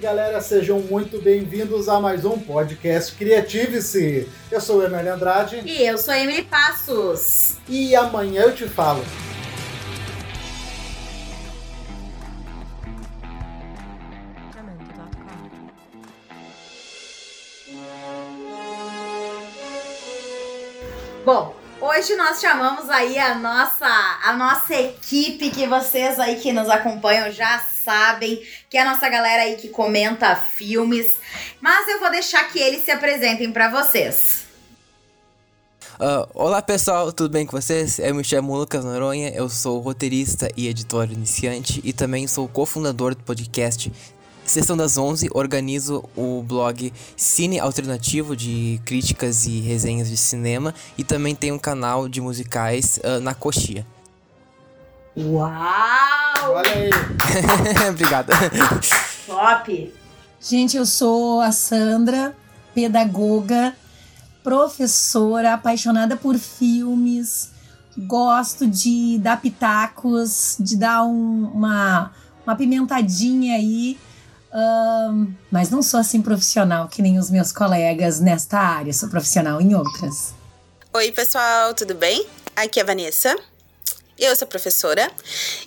galera, sejam muito bem-vindos a mais um podcast Criative-se. Eu sou o Emily Andrade. E eu sou a Emily Passos. E amanhã eu te falo. Bom, hoje nós chamamos aí a nossa, a nossa equipe que vocês aí que nos acompanham já sabem, que é a nossa galera aí que comenta filmes, mas eu vou deixar que eles se apresentem para vocês. Uh, olá pessoal, tudo bem com vocês? Eu me chamo Lucas Noronha, eu sou roteirista e editor iniciante e também sou cofundador do podcast Sessão das 11, organizo o blog Cine Alternativo de críticas e resenhas de cinema e também tenho um canal de musicais uh, na Coxia. Uau! Olha aí. Obrigado. Top! Gente, eu sou a Sandra, pedagoga, professora, apaixonada por filmes, gosto de dar pitacos, de dar um, uma, uma pimentadinha aí. Um, mas não sou assim profissional que nem os meus colegas nesta área, sou profissional em outras. Oi, pessoal, tudo bem? Aqui é a Vanessa. Eu sou professora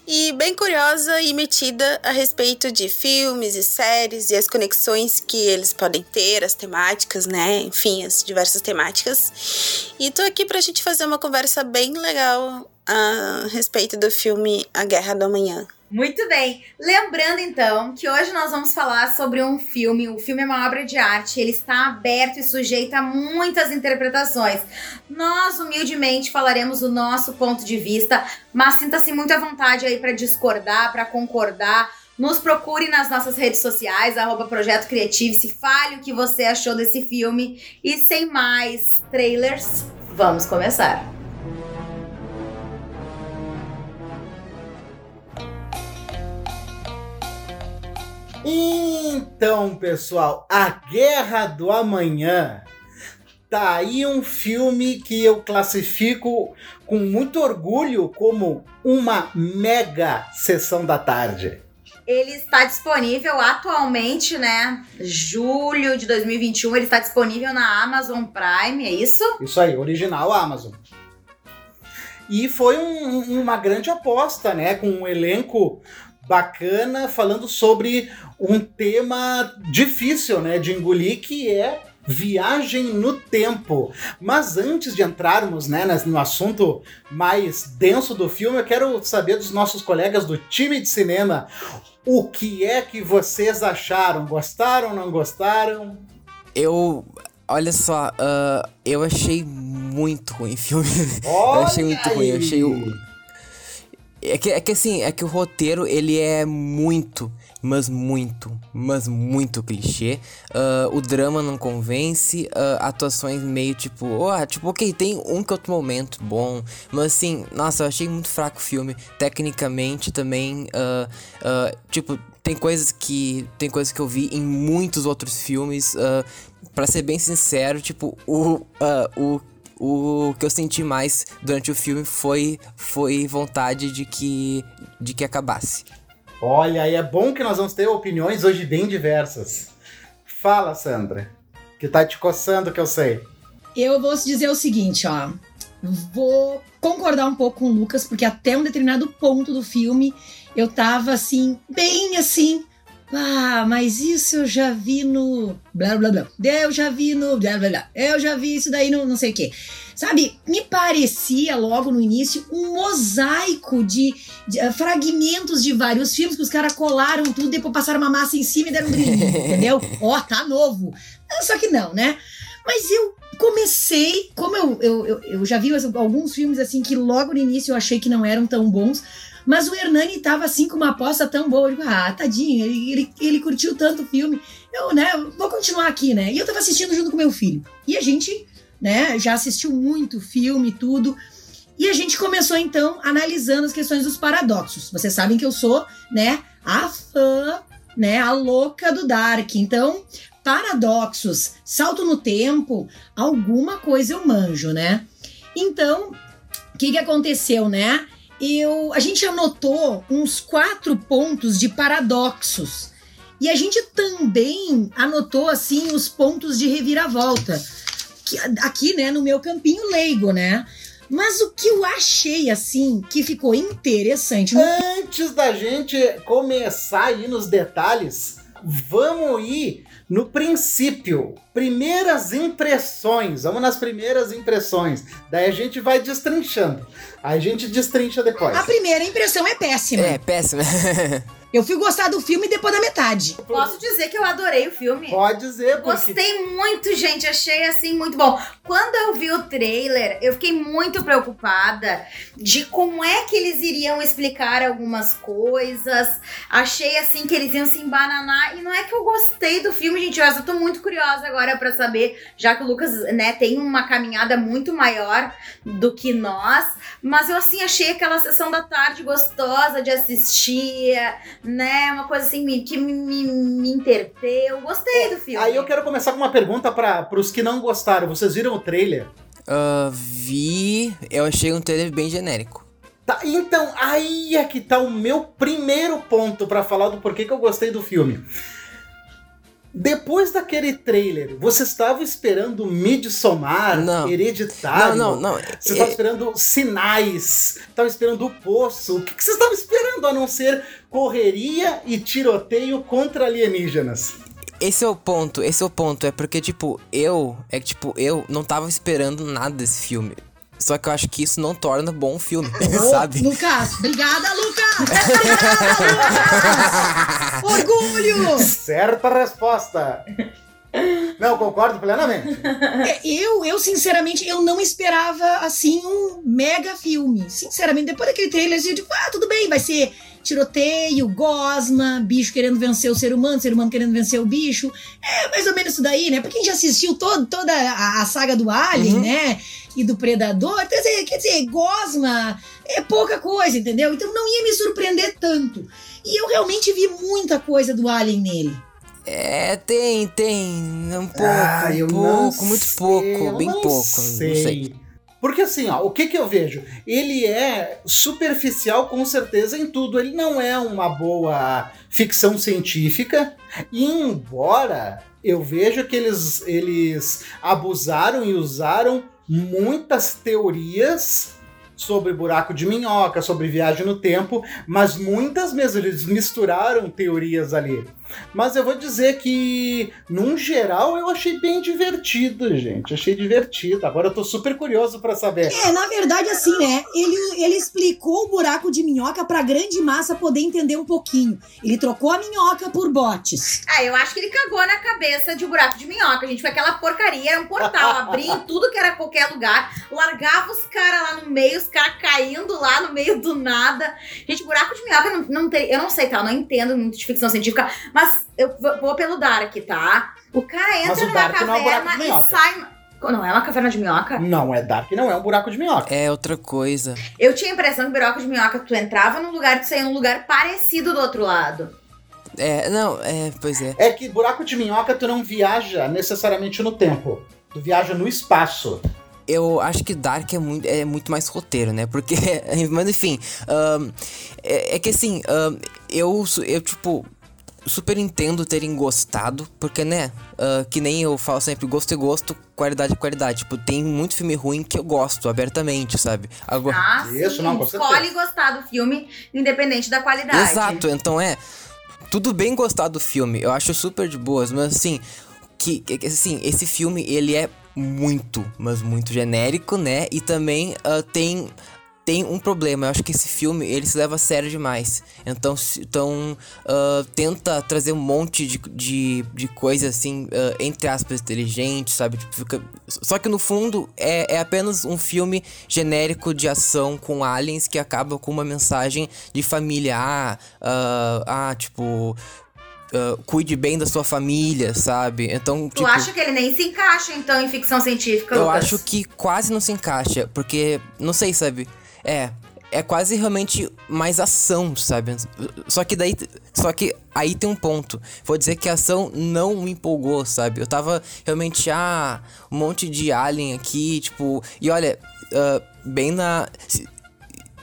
e bem curiosa e metida a respeito de filmes e séries e as conexões que eles podem ter, as temáticas, né? Enfim, as diversas temáticas. E tô aqui pra gente fazer uma conversa bem legal a respeito do filme A Guerra do Amanhã. Muito bem. Lembrando então que hoje nós vamos falar sobre um filme. O filme é uma obra de arte, ele está aberto e sujeito a muitas interpretações. Nós humildemente falaremos o nosso ponto de vista, mas sinta-se muito à vontade aí para discordar, para concordar. Nos procure nas nossas redes sociais, arroba Projeto Criativo, se fale o que você achou desse filme. E sem mais trailers, vamos começar. Então, pessoal, A Guerra do Amanhã. Tá aí um filme que eu classifico com muito orgulho como uma mega sessão da tarde. Ele está disponível atualmente, né? Julho de 2021, ele está disponível na Amazon Prime, é isso? Isso aí, original Amazon. E foi um- uma grande aposta, né? Com um elenco bacana, falando sobre um tema difícil, né? De engolir, que é viagem no tempo. Mas antes de entrarmos né, no assunto mais denso do filme, eu quero saber dos nossos colegas do time de cinema o que é que vocês acharam? Gostaram, não gostaram? Eu. Olha só, ah, eu achei muito ruim o filme. eu achei muito ruim, eu achei o. É que, é que assim, é que o roteiro ele é muito, mas muito, mas muito clichê. Ah, o drama não convence, ah, atuações meio tipo, ah, tipo, ok, tem um que outro momento bom, mas assim, nossa, eu achei muito fraco o filme. Tecnicamente também, ah, tipo, tem coisas que. Tem coisas que eu vi em muitos outros filmes. ah, Pra ser bem sincero, tipo, o, ah, o o que eu senti mais durante o filme foi foi vontade de que de que acabasse. Olha, e é bom que nós vamos ter opiniões hoje bem diversas. Fala, Sandra, que tá te coçando que eu sei. Eu vou te dizer o seguinte, ó. Vou concordar um pouco com o Lucas, porque até um determinado ponto do filme eu tava assim, bem assim. Ah, mas isso eu já vi no. Blá blá blá. Eu já vi no. Blá blá blá. Eu já vi isso daí no não sei o quê. Sabe, me parecia logo no início um mosaico de, de, ah, fragmentos de vários filmes que os caras colaram tudo, depois passaram uma massa em cima e deram um brilhinho, entendeu? Ó, tá novo. Ah, Só que não, né? Mas eu comecei, como eu, eu, eu, eu já vi alguns filmes assim que logo no início eu achei que não eram tão bons, mas o Hernani tava assim com uma aposta tão boa. Eu digo, ah, tadinho, ele, ele, ele curtiu tanto o filme. Eu, né, vou continuar aqui, né? E eu tava assistindo junto com meu filho. E a gente, né, já assistiu muito filme e tudo. E a gente começou então analisando as questões dos paradoxos. Vocês sabem que eu sou, né, a fã, né, a louca do Dark. Então, paradoxos, salto no tempo, alguma coisa eu manjo, né? Então, o que, que aconteceu, né? Eu, a gente anotou uns quatro pontos de paradoxos. E a gente também anotou assim os pontos de reviravolta. Que, aqui, né, no meu campinho leigo, né? Mas o que eu achei assim que ficou interessante. Antes da gente começar aí nos detalhes, vamos ir no princípio. Primeiras impressões. Vamos nas primeiras impressões. Daí a gente vai destrinchando. Aí a gente destrincha depois. A primeira impressão é péssima. É, péssimo. Eu fui gostar do filme depois da metade. Posso dizer que eu adorei o filme. Pode dizer, porque... Gostei muito, gente. Achei assim muito bom. Quando eu vi o trailer, eu fiquei muito preocupada de como é que eles iriam explicar algumas coisas. Achei assim que eles iam se embananar. E não é que eu gostei do filme, gente. Eu tô muito curiosa agora para saber, já que o Lucas, né, tem uma caminhada muito maior do que nós. Mas eu assim achei aquela sessão da tarde gostosa de assistir né? Uma coisa assim me- que me, me, me interteu. Gostei do filme. Aí eu quero começar com uma pergunta para os que não gostaram. Vocês viram o trailer? Ah, vi. Eu achei um trailer bem genérico. Tá, então, aí é que tá o meu primeiro ponto pra falar do porquê que eu gostei do filme. Depois daquele trailer, você estava esperando Midsommar, Não. Hereditário? Não, não, não. Você estava É- esperando sinais, estava esperando o poço. O que, que você estava esperando a não ser correria e tiroteio contra alienígenas? Esse é o ponto, esse é o ponto. É porque, tipo, eu. É que, tipo, eu não tava esperando nada desse filme. Só que eu acho que isso não torna bom o filme, Ô, sabe? Lucas, obrigada, Lucas! Obrigada, Lucas! Orgulho! Certa resposta. Não, concordo plenamente. É, Eu, eu, sinceramente, eu não esperava, assim, um mega filme. Sinceramente, depois daquele trailer, eu digo, ah, tudo bem, vai ser tiroteio, gosma, bicho querendo vencer o ser humano, ser humano querendo vencer o bicho. É mais ou menos isso daí, né? Porque a gente já assistiu todo, toda a, a saga do Alien, Uhum. né? E do Predador. Quer dizer, quer dizer, gosma é pouca coisa, entendeu? Então não ia me surpreender tanto. E eu realmente vi muita coisa do Alien nele. É, tem, tem. Um pouco, Ah, um pouco, muito sei, pouco, bem não pouco. Sei. Não sei. Porque assim, ó, o que que eu vejo? Ele é superficial com certeza em tudo. Ele não é uma boa ficção científica. E embora eu veja que eles, eles abusaram e usaram muitas teorias sobre buraco de minhoca, sobre viagem no tempo, mas muitas mesmo eles misturaram teorias ali. Mas eu vou dizer que, num geral, eu achei bem divertido, gente. Achei divertido. Agora eu tô super curioso pra saber. É, na verdade, assim, né? Ele, ele explicou o buraco de minhoca pra grande massa poder entender um pouquinho. Ele trocou a minhoca por botes. Ah, eu acho que ele cagou na cabeça de buraco de minhoca, gente. Foi aquela porcaria, era um portal. Abria em tudo que era qualquer lugar, largava os caras lá no meio, os caras caindo lá no meio do nada. Gente, buraco de minhoca não, não tem. Eu não sei, tá? Eu não entendo muito de ficção científica, mas eu vou- pelo Dark, tá? O cara Mas entra o numa Dark não é um caverna e sai. Não é uma caverna de minhoca? Não é Dark, não é um buraco de minhoca. É outra coisa. Eu tinha a impressão que buraco de minhoca, tu entrava num lugar e tu saía num lugar parecido do outro lado. É, não, é, pois é. É que buraco de minhoca tu não viaja necessariamente no tempo. Tu viaja no espaço. Eu acho que Dark é muito, é muito mais roteiro, né? Porque, mas enfim, ahn, é, é que assim, ahn, eu, eu, tipo, super entendo terem gostado, porque, né, ah, que nem eu falo sempre, gosto é gosto, qualidade é qualidade. Tipo, tem muito filme ruim que eu gosto, abertamente, sabe? Agora, Ah, Isso, sim. não, Escolhe gostar do filme, independente da qualidade. Exato, então é. Tudo bem gostar do filme, eu acho super de boas, mas assim, que, assim, esse filme ele é muito, mas muito genérico, né? E também ah, tem tem um problema. Eu acho que esse filme ele se leva a sério demais. Então, então ah, tenta trazer um monte de, de, de coisa assim, ah, entre aspas, inteligente, sabe? Tipo, fica- Só que no fundo é, é apenas um filme genérico de ação com aliens que acaba com uma mensagem de família. Ah, ah, ah, tipo. ah, cuide bem da sua família, sabe? Então, Tu tipo, acha que ele nem se encaixa, então, em ficção científica, eu Lucas? acho que quase não se encaixa, porque, não sei, sabe? É, é quase realmente mais ação, sabe? Só que daí, só que aí tem um ponto. Vou dizer que a ação não me empolgou, sabe? Eu tava realmente, ah, um monte de alien aqui, tipo, e olha, ah, bem na si-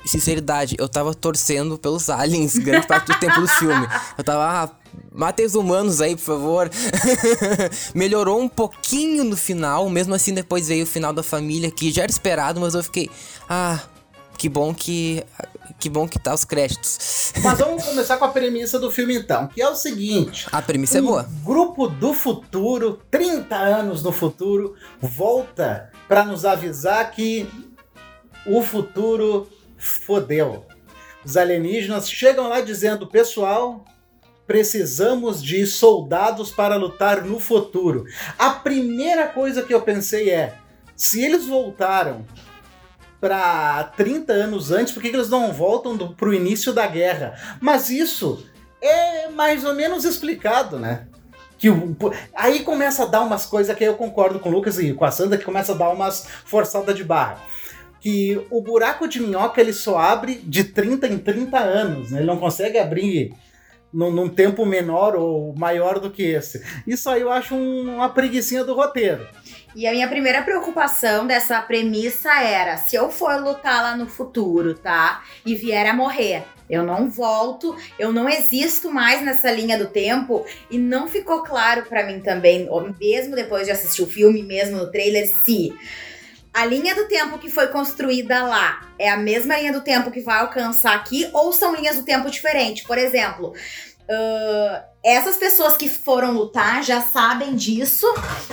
Sinceridade, eu tava torcendo pelos aliens grande parte do tempo do filme. Eu tava, ah, matem os humanos aí, por favor. Melhorou um pouquinho no final, mesmo assim depois veio o final da família, que já era esperado, mas eu fiquei. Ah, que bom que. Que bom que tá os créditos. Mas vamos começar com a premissa do filme então, que é o seguinte. A premissa é um boa. grupo do futuro, 30 anos no futuro, volta para nos avisar que o futuro fodeu. Os alienígenas chegam lá dizendo, pessoal, precisamos de soldados para lutar no futuro. A primeira coisa que eu pensei é, se eles voltaram para 30 anos antes, por que, que eles não voltam do, pro início da guerra? Mas isso é mais ou menos explicado, né? Que o, aí começa a dar umas coisas que eu concordo com o Lucas e com a Sandra, que começa a dar umas forçadas de barra. Que o buraco de minhoca ele só abre de 30 em 30 anos, né? Ele não consegue abrir num, num tempo menor ou maior do que esse. Isso aí eu acho um, uma preguiçinha do roteiro. E a minha primeira preocupação dessa premissa era: se eu for lutar lá no futuro, tá? E vier a morrer, eu não volto, eu não existo mais nessa linha do tempo. E não ficou claro para mim também, mesmo depois de assistir o filme, mesmo no trailer, se a linha do tempo que foi construída lá é a mesma linha do tempo que vai alcançar aqui, ou são linhas do tempo diferentes. Por exemplo. Uh, essas pessoas que foram lutar já sabem disso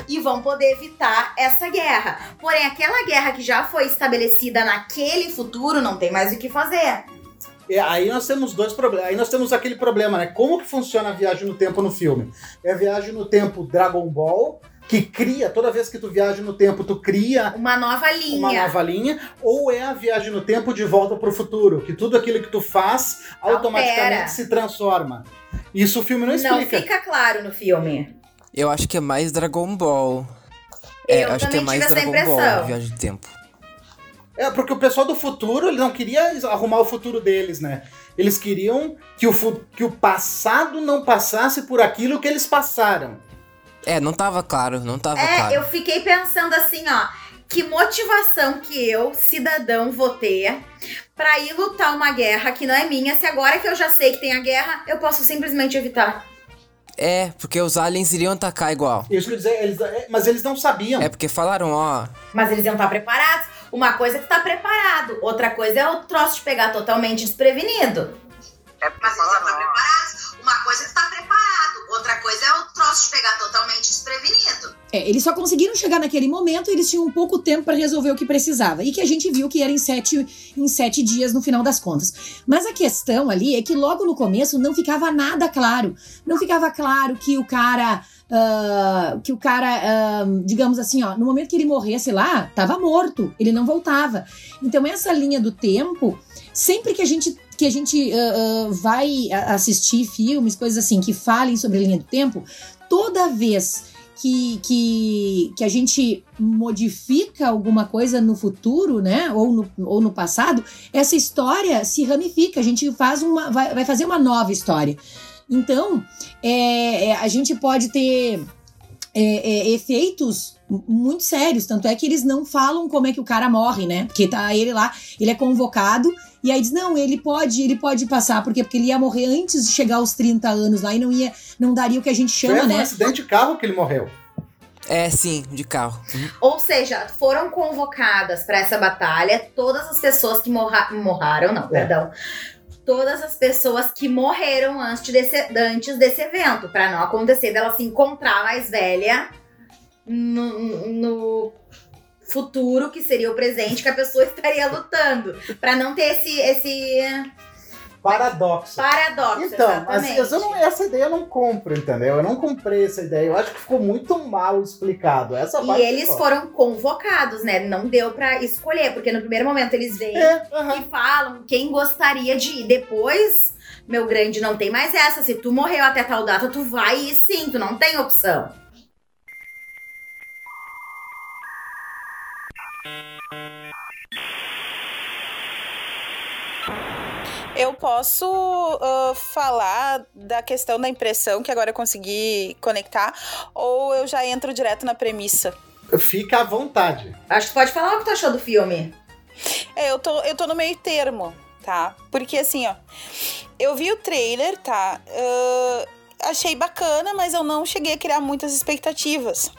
e vão poder evitar essa guerra. Porém, aquela guerra que já foi estabelecida naquele futuro não tem mais o que fazer. É, aí nós temos dois problemas. Aí nós temos aquele problema, né? Como que funciona a viagem no tempo no filme? É a viagem no tempo Dragon Ball, que cria, toda vez que tu viaja no tempo, tu cria uma nova linha. Uma nova linha, ou é a viagem no tempo de volta pro futuro, que tudo aquilo que tu faz automaticamente Altera. se transforma. Isso o filme não explica. Não fica claro no filme. Eu acho que é mais Dragon Ball. É, Eu acho que é mais Dragon Ball. Viagem de Tempo. É, porque o pessoal do futuro, ele não queria arrumar o futuro deles, né? Eles queriam que o, que o passado não passasse por aquilo que eles passaram. É, não tava claro, não tava É, claro. eu fiquei pensando assim, ó, que motivação que eu, cidadão, vou ter pra ir lutar uma guerra que não é minha, se agora que eu já sei que tem a guerra, eu posso simplesmente evitar. É, porque os aliens iriam atacar igual. Isso quer dizer, eles, é, mas eles não sabiam. É porque falaram, ó. Mas eles iam estar preparados. Uma coisa é que tá preparado, outra coisa é o troço de pegar totalmente desprevenido. É porque Mas eles iam falaram, estar preparados. Uma coisa é tá preparado, outra coisa é o troço pegar totalmente desprevenido. É, eles só conseguiram chegar naquele momento e eles tinham pouco tempo para resolver o que precisava. E que a gente viu que era em sete, em sete dias no final das contas. Mas a questão ali é que logo no começo não ficava nada claro. Não ficava claro que o cara. ah, que o cara, ah, digamos assim, ó, no momento que ele morresse lá, tava morto, ele não voltava. Então, essa linha do tempo, sempre que a gente, que a gente ah, ah, vai assistir filmes, coisas assim, que falem sobre a linha do tempo, toda vez que, que, que a gente modifica alguma coisa no futuro, né? Ou no, ou no passado, essa história se ramifica. A gente faz uma. vai, vai fazer uma nova história. Então, é, é, a gente pode ter é, é, efeitos muito sérios. Tanto é que eles não falam como é que o cara morre, né? Porque tá ele lá, ele é convocado. E aí diz, não, ele pode, ele pode passar, porque, porque ele ia morrer antes de chegar aos 30 anos lá e não ia, não daria o que a gente Foi chama, um né? acidente de carro que ele morreu. É, sim, de carro. Uhum. Ou seja, foram convocadas para essa batalha todas as pessoas que morra morraram, não, perdão. Todas as pessoas que morreram antes desse, antes desse evento, para não acontecer dela se encontrar mais velha no, no futuro, que seria o presente, que a pessoa estaria lutando. para não ter esse, esse Paradoxo. paradoxo. Então, exatamente. eu não- essa ideia eu não compro, entendeu? Eu não comprei essa ideia. Eu acho que ficou muito mal explicado. Essa E eles foram convocados, né? Não deu pra escolher, porque no primeiro momento eles vêm É, aham. e falam quem gostaria de ir. Depois, meu grande, não tem mais essa. Se tu morreu até tal data, tu vai ir sim, tu não tem opção. Eu posso ah, falar da questão da impressão, que agora eu consegui conectar, ou eu já entro direto na premissa? Fica à vontade. Acho que tu pode falar o que tu achou do filme. É, eu tô, eu tô no meio termo, tá? Porque assim, ó, eu vi o trailer, tá? Ah, achei bacana, mas eu não cheguei a criar muitas expectativas.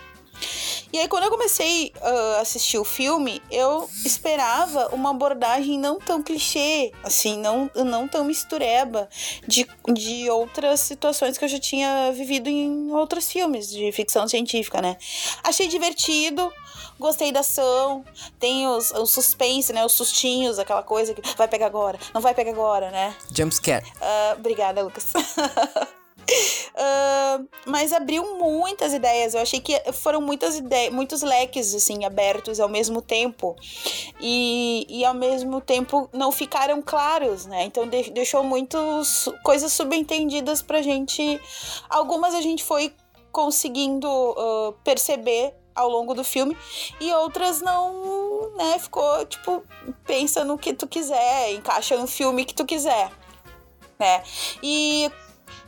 E aí, quando eu comecei a uh, assistir o filme, eu esperava uma abordagem não tão clichê, assim, não, não tão mistureba de, de outras situações que eu já tinha vivido em outros filmes de ficção científica, né? Achei divertido, gostei da ação, tem os, os suspense, né? Os sustinhos, aquela coisa que vai pegar agora, não vai pegar agora, né? Jumpscare. Uh, obrigada, Lucas. Uh, mas abriu muitas ideias. Eu achei que foram muitas ideias, muitos leques assim abertos ao mesmo tempo e, e ao mesmo tempo não ficaram claros, né? Então de, deixou muitas coisas subentendidas pra gente. Algumas a gente foi conseguindo uh, perceber ao longo do filme e outras não, né? Ficou tipo pensa no que tu quiser, encaixa no filme que tu quiser, né? E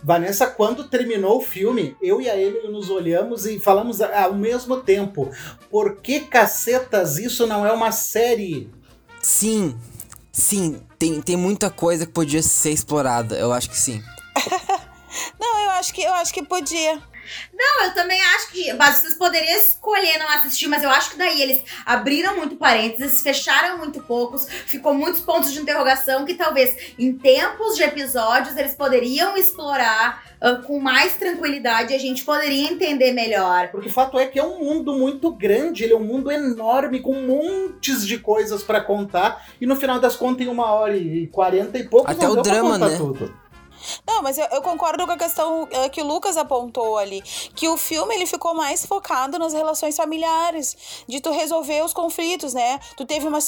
Vanessa, quando terminou o filme, eu e a Emily nos olhamos e falamos ao mesmo tempo: por que cacetas isso não é uma série? Sim, sim, tem, tem muita coisa que podia ser explorada, eu acho que sim. não, eu acho que eu acho que podia. Não, eu também acho que. Mas vocês poderiam escolher não assistir, mas eu acho que daí eles abriram muito parênteses, fecharam muito poucos, ficou muitos pontos de interrogação que talvez em tempos de episódios eles poderiam explorar uh, com mais tranquilidade e a gente poderia entender melhor. Porque o fato é que é um mundo muito grande, ele é um mundo enorme, com montes de coisas para contar, e no final das contas, em uma hora e quarenta e pouco, Até o drama, né? Tudo. Não, mas eu, eu, concordo com a questão uh, que o Lucas apontou ali, que o filme ele ficou mais focado nas relações familiares, de tu resolver os conflitos, né? Tu teve uma,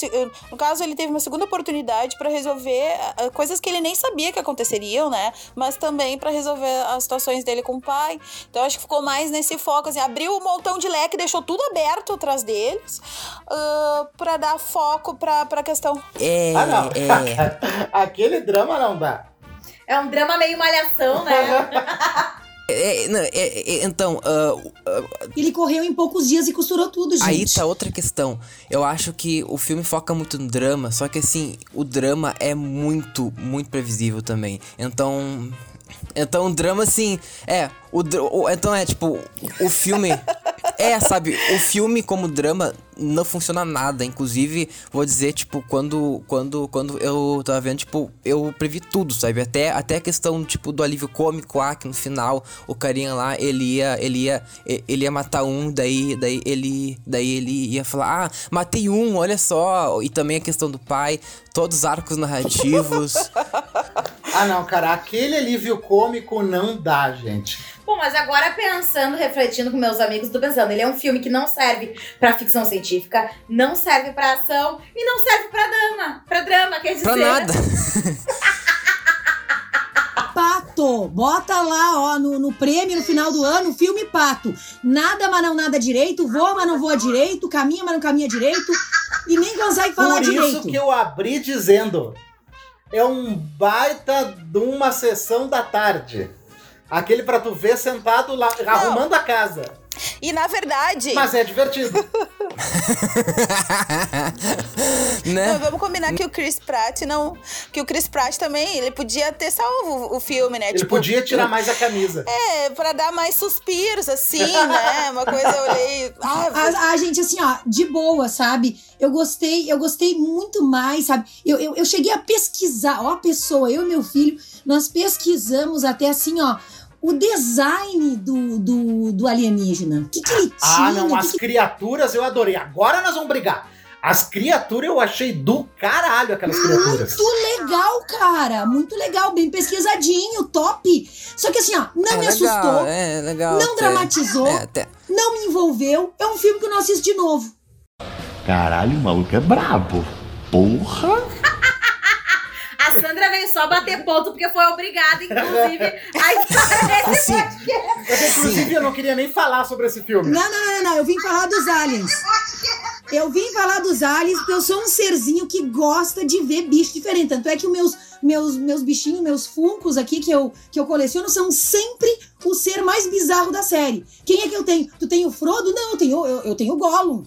no caso ele teve uma segunda oportunidade para resolver uh, coisas que ele nem sabia que aconteceriam, né? Mas também para resolver as situações dele com o pai. Então acho que ficou mais nesse foco, assim, abriu um montão de leque, deixou tudo aberto atrás deles, uh, para dar foco para a questão. É, ah, não. É. Aquele drama não dá. É um drama meio malhação, né? É, não, é, é, então. Uh, uh, Ele correu em poucos dias e costurou tudo, gente. Aí tá outra questão. Eu acho que o filme foca muito no drama, só que assim, o drama é muito, muito previsível também. Então. Então o drama, assim. É. O, o então é tipo. O filme. É, sabe, o filme como drama não funciona nada. Inclusive, vou dizer, tipo, quando, quando, quando eu tava vendo, tipo, eu previ tudo, sabe? Até, até a questão, tipo, do alívio cômico lá, que no final o carinha lá, ele ia, ele ia, ele ia matar um, daí, daí ele, daí ele ia falar, ah, matei um, olha só. E também a questão do pai, todos os arcos narrativos. ah, não, cara, aquele alívio cômico não dá, gente. Bom, mas agora pensando, refletindo com meus amigos, tô pensando, ele é um filme que não serve para ficção científica, não serve para ação e não serve para drama, para drama, quer dizer. Pra nada. Pato, bota lá, ó, no, no prêmio no final do ano, filme Pato. Nada, mas não nada direito, voa, mas não voa direito, caminha, mas não caminha direito e nem consegue falar Por direito. Por isso que eu abri dizendo, é um baita de uma sessão da tarde. Aquele pra tu ver sentado lá, Não. arrumando a casa. E na verdade. Mas é divertido. né? Não, vamos combinar que o Chris Pratt não. Que o Chris Pratt também, ele podia ter salvo o filme, né? Ele tipo, podia tirar mais a camisa. É, pra dar mais suspiros, assim, né? Uma coisa eu olhei. Ah, a, a, gente, assim, ó, de boa, sabe? Eu gostei, eu gostei muito mais, sabe? Eu, eu, eu cheguei a pesquisar, ó, a pessoa, eu e meu filho, nós pesquisamos até assim, ó o design do, do, do alienígena. O que, que ele ah, tinha? Ah, não, as que criaturas eu adorei. Agora nós vamos brigar. As criaturas eu achei do caralho, aquelas criaturas. Muito legal, cara. Muito legal, bem pesquisadinho, top. Só que assim, ó, não é me legal, assustou. É legal. Não até, dramatizou. É, até. Não me envolveu. É um filme que eu não assisto de novo. Caralho, o maluco é brabo. Porra! A Sandra veio só bater ponto porque foi obrigada, inclusive, a estar nesse podcast. Inclusive, eu não queria nem falar sobre esse filme. Não, não, não, não. Eu vim falar dos aliens. Eu vim falar dos aliens porque eu sou um serzinho que gosta de ver bicho diferente. Tanto é que os meus, meus, meus bichinhos, meus funcos aqui que eu, que eu coleciono são sempre o ser mais bizarro da série. Quem é que eu tenho? Tu tem o Frodo? Não, eu tenho, eu, eu tenho o Gollum.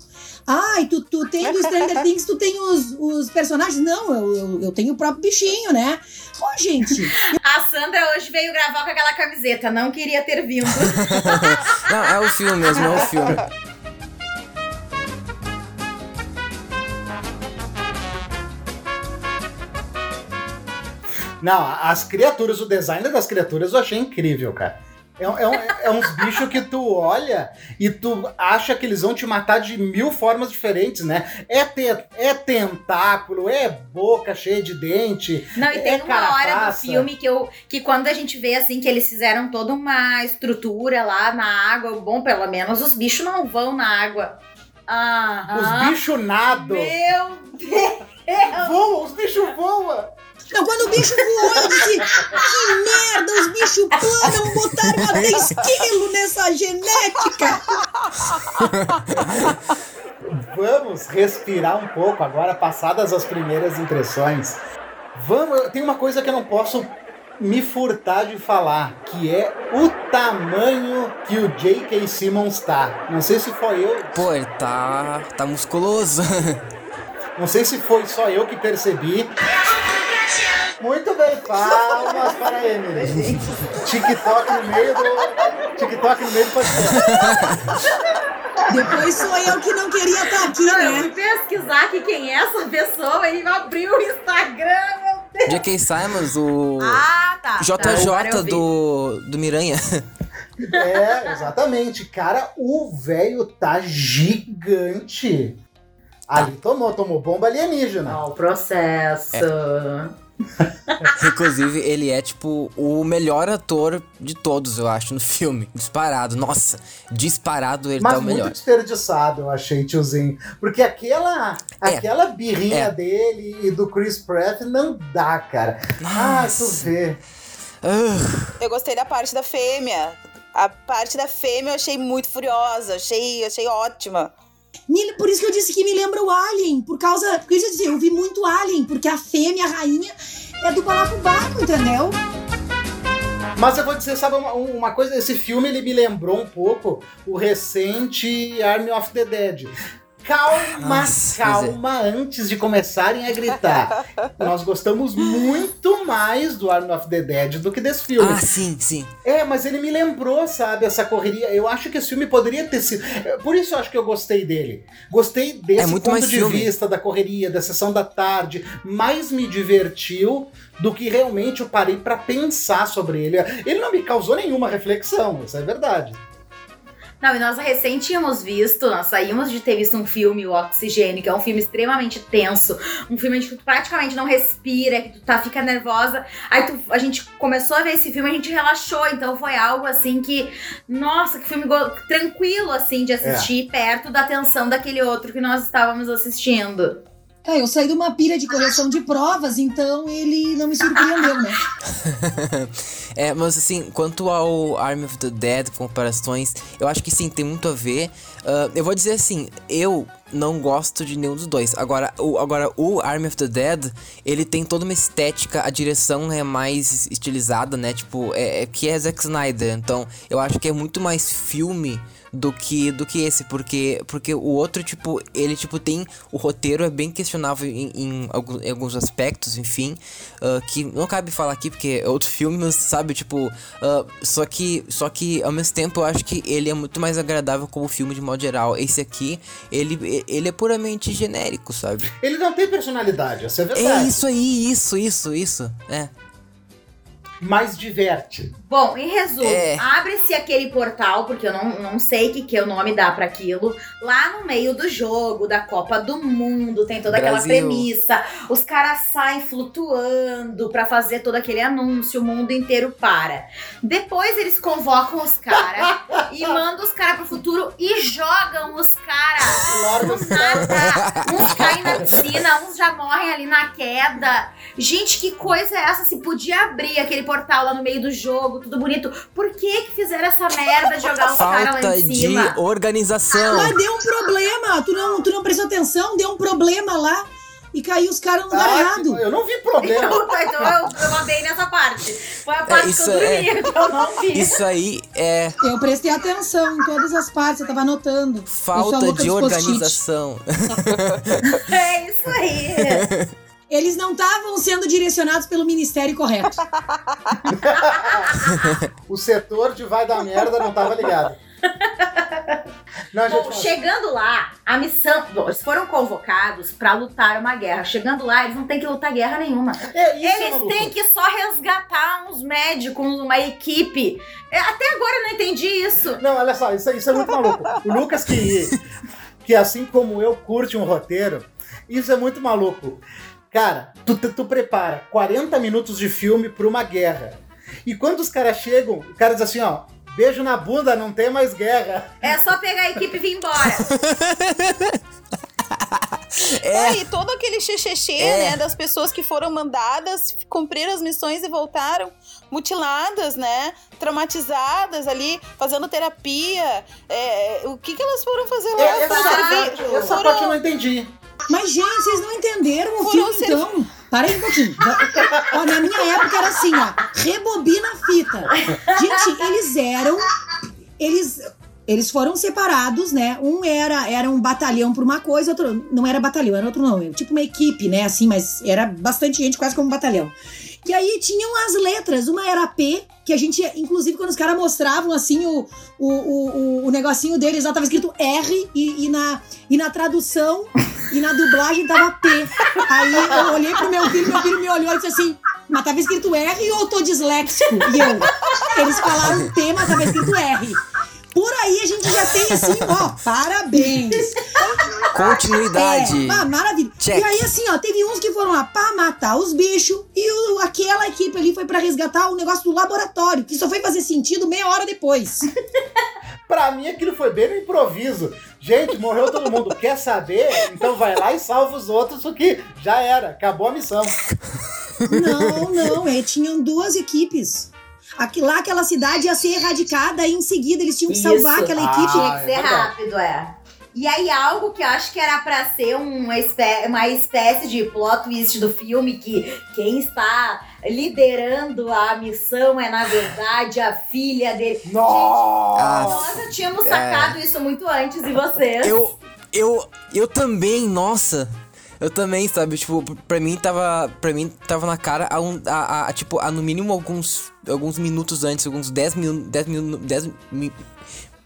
Ai, tu, tu tem do Stranger Things, tu tem os, os personagens. Não, eu, eu, eu tenho o próprio bichinho, né? Ô, gente, A Sandra hoje veio gravar com aquela camiseta, não queria ter vindo. Não, é o filme mesmo, é o filme. Não, as criaturas, o design das criaturas eu achei incrível, cara. É, é, é uns bichos que tu olha e tu acha que eles vão te matar de mil formas diferentes, né? É, te- é tentáculo, é boca cheia de dente. Não, e tem É uma hora do carapaça. filme que eu que quando a gente vê assim que eles fizeram toda uma estrutura lá na água, bom, pelo menos os bichos não vão na água. Ah, Os bichos nadam. Meu Deus! Voam, os bichos voam. Não, quando o bicho voou, eu disse: que merda, os bichos planam, botaram até esquilo nessa genética. Vamos respirar um pouco agora, passadas as primeiras impressões. Vamos, tem uma coisa que eu não posso me furtar de falar, que é o tamanho que o J.K. Simmons tá. Não sei se foi eu, Pô, ele tá, tá musculoso. não sei se foi só eu que percebi. Muito bem, palmas para Emily. TikTok no meio do TikTok no meio do podcast. Depois sou eu que não queria estar aqui, Não, eu fui né? pesquisar aqui quem é essa pessoa e abriu o Instagram. meu Deus. J.K. Simons, o Ah, tá. tá, JJ vi. do, do Miranha. É, exatamente. Cara, o velho tá gigante. Ali tomou, tomou bomba alienígena. Ó, o processo. Inclusive, ele é, tipo, o melhor ator de todos, eu acho, no filme. Disparado. Nossa, disparado ele Mas tá o muito melhor. desperdiçado, eu achei, tiozinho. Porque aquela, É. aquela birrinha É. dele e do Chris Pratt não dá, cara. Ah, tu Nossa. vê. Ah, Eu gostei da parte da fêmea. A parte da fêmea eu achei muito furiosa, achei, achei ótima. Me- Por isso que eu disse que me lembra o Alien, por causa. Porque eu disse, eu vi muito Alien, porque a fêmea, a rainha, é do balacobaco, entendeu? Mas eu vou dizer, sabe uma, uma coisa? Esse filme ele me lembrou um pouco o recente Army of the Dead. Calma, Nossa, calma, antes de começarem a gritar. Nós gostamos muito mais do Army of the Dead do que desse filme. ah, sim, sim. É, mas ele me lembrou, sabe, essa correria. Eu acho que esse filme poderia ter sido. é, Por isso eu acho que eu gostei dele. Gostei desse É ponto de filme. vista da correria, da sessão da tarde. Mais me divertiu do que realmente eu parei pra pensar sobre ele. Ele não me causou nenhuma reflexão, isso é verdade. Não, e nós recém tínhamos visto, nós saímos de ter visto um filme, o Oxigênio, que é um filme extremamente tenso, um filme onde tu praticamente não respira, que tu tá, fica nervosa. Aí tu- a gente começou a ver esse filme, a gente relaxou, então foi algo assim que, nossa, que filme tranquilo assim de assistir, perto da tensão daquele outro que nós estávamos assistindo. É, eu saí de uma pilha de correção de provas, então ele não me surpreendeu, né? É, mas assim, quanto ao Army of the Dead, comparações, eu acho que sim, tem muito a ver. Ah, eu vou dizer assim, eu não gosto de nenhum dos dois. Agora o, agora, o Army of the Dead, ele tem toda uma estética, a direção é mais estilizada, né? Tipo, é, é que é Zack Snyder. Então, eu acho que é muito mais filme do que do que esse, porque porque o outro tipo, ele tipo tem o roteiro é bem questionável em, em alguns, em alguns aspectos, enfim, ah, que não cabe falar aqui porque é outro filme, mas sabe, tipo, ah, só que só que ao mesmo tempo eu acho que ele é muito mais agradável como filme de modo geral. Esse aqui, ele ele é puramente genérico, sabe? Ele não tem personalidade, isso é É verdade. isso aí, isso, isso, isso. É. Mas diverte. Bom, em resumo, É. abre-se aquele portal, porque eu não, não sei o que, que o nome dá pra aquilo. Lá no meio do jogo, da Copa do Mundo, tem toda aquela Brasil. premissa. Os caras saem flutuando pra fazer todo aquele anúncio, o mundo inteiro para. Depois eles convocam os caras e mandam os caras pro futuro e jogam os caras. Nada. Uns caem na piscina, uns já morrem ali na queda. Gente, que coisa é essa? Se podia abrir aquele portal lá no meio do jogo, tudo bonito. Por que que fizeram essa merda de jogar os caras lá Falta em de cima? organização. Mas deu um problema, tu não, tu não prestou atenção, deu um problema lá. e caiu os caras no lugar Ah, errado. eu não vi problema. Então, então eu, eu mandei nessa parte. Foi a parte isso que eu é- dormi, que eu não vi. Isso aí é Eu prestei atenção em todas as partes, eu tava anotando. Falta de organização. É isso aí. Eles não estavam sendo direcionados pelo ministério correto. O setor de vai dar merda não tava ligado. Não, Bom, chegando lá, a missão. Bom, eles foram convocados pra lutar uma guerra. Chegando lá, eles não têm que lutar guerra nenhuma. É, é Eles maluco. têm que só resgatar uns médicos, uma equipe. É, Até agora eu não entendi isso. Não, olha só, isso, isso é muito maluco. O Lucas, que, que assim como eu, curte um roteiro, isso é muito maluco. Cara, tu, tu, tu prepara 40 minutos de filme pra uma guerra. E quando os caras chegam, o cara diz assim, ó, beijo na bunda, não tem mais guerra. É só pegar a equipe e vir embora. É, Ah, e todo aquele xixi, É. né, das pessoas que foram mandadas cumprir as missões e voltaram mutiladas, né, traumatizadas ali, fazendo terapia. É, o que que elas foram fazer lá? É, Foram essa, servir- parte, essa foram- parte eu não entendi. Mas, gente, vocês não entenderam o filme, então? Para aí um pouquinho. ó, na minha época era assim, ó. Rebobina a fita. Gente, eles eram. Eles. Eles foram separados, né? Um era, era um batalhão por uma coisa, outro. Não era batalhão, era outro nome. Tipo uma equipe, né? Assim, mas era bastante gente, quase como um batalhão. E aí tinham as letras. Uma era P, que a gente, inclusive, quando os caras mostravam assim o, o, o, o- negocinho deles, lá tava escrito R e, e na, e na tradução e na dublagem tava P. Aí eu olhei pro meu filho, meu filho me olhou e disse assim: Mas tava escrito R ou eu tô disléxico? E eu, eles falaram P, mas tava escrito R. Por aí a gente já tem assim, ó, parabéns. continuidade. É, ah, maravilha. Check. E aí, assim, ó, teve uns que foram lá pra matar os bichos e o- aquela equipe ali foi pra resgatar o negócio do laboratório, que só foi fazer sentido meia hora depois. Pra mim aquilo foi bem no improviso. Gente, morreu todo mundo. Quer saber? Então vai lá e salva os outros, porque já era. Acabou a missão. Não, não, é, tinham duas equipes. Lá aquela cidade ia ser erradicada e em seguida eles tinham que salvar Isso. aquela Ah, equipe. Tinha que ser é rápido, é. E aí, algo que eu acho que era pra ser uma, espé uma espécie de plot twist do filme, que quem está liderando a missão é, na verdade, a filha dele. Nossa! Nós já tínhamos sacado isso muito antes, e vocês? Eu, eu, eu também, nossa. Eu também, sabe? Tipo, pra mim tava. Pra mim tava na cara a, um, a, a- a, tipo, a no mínimo alguns, alguns minutos antes, alguns 10 minutos. 10 minu, 10 mi-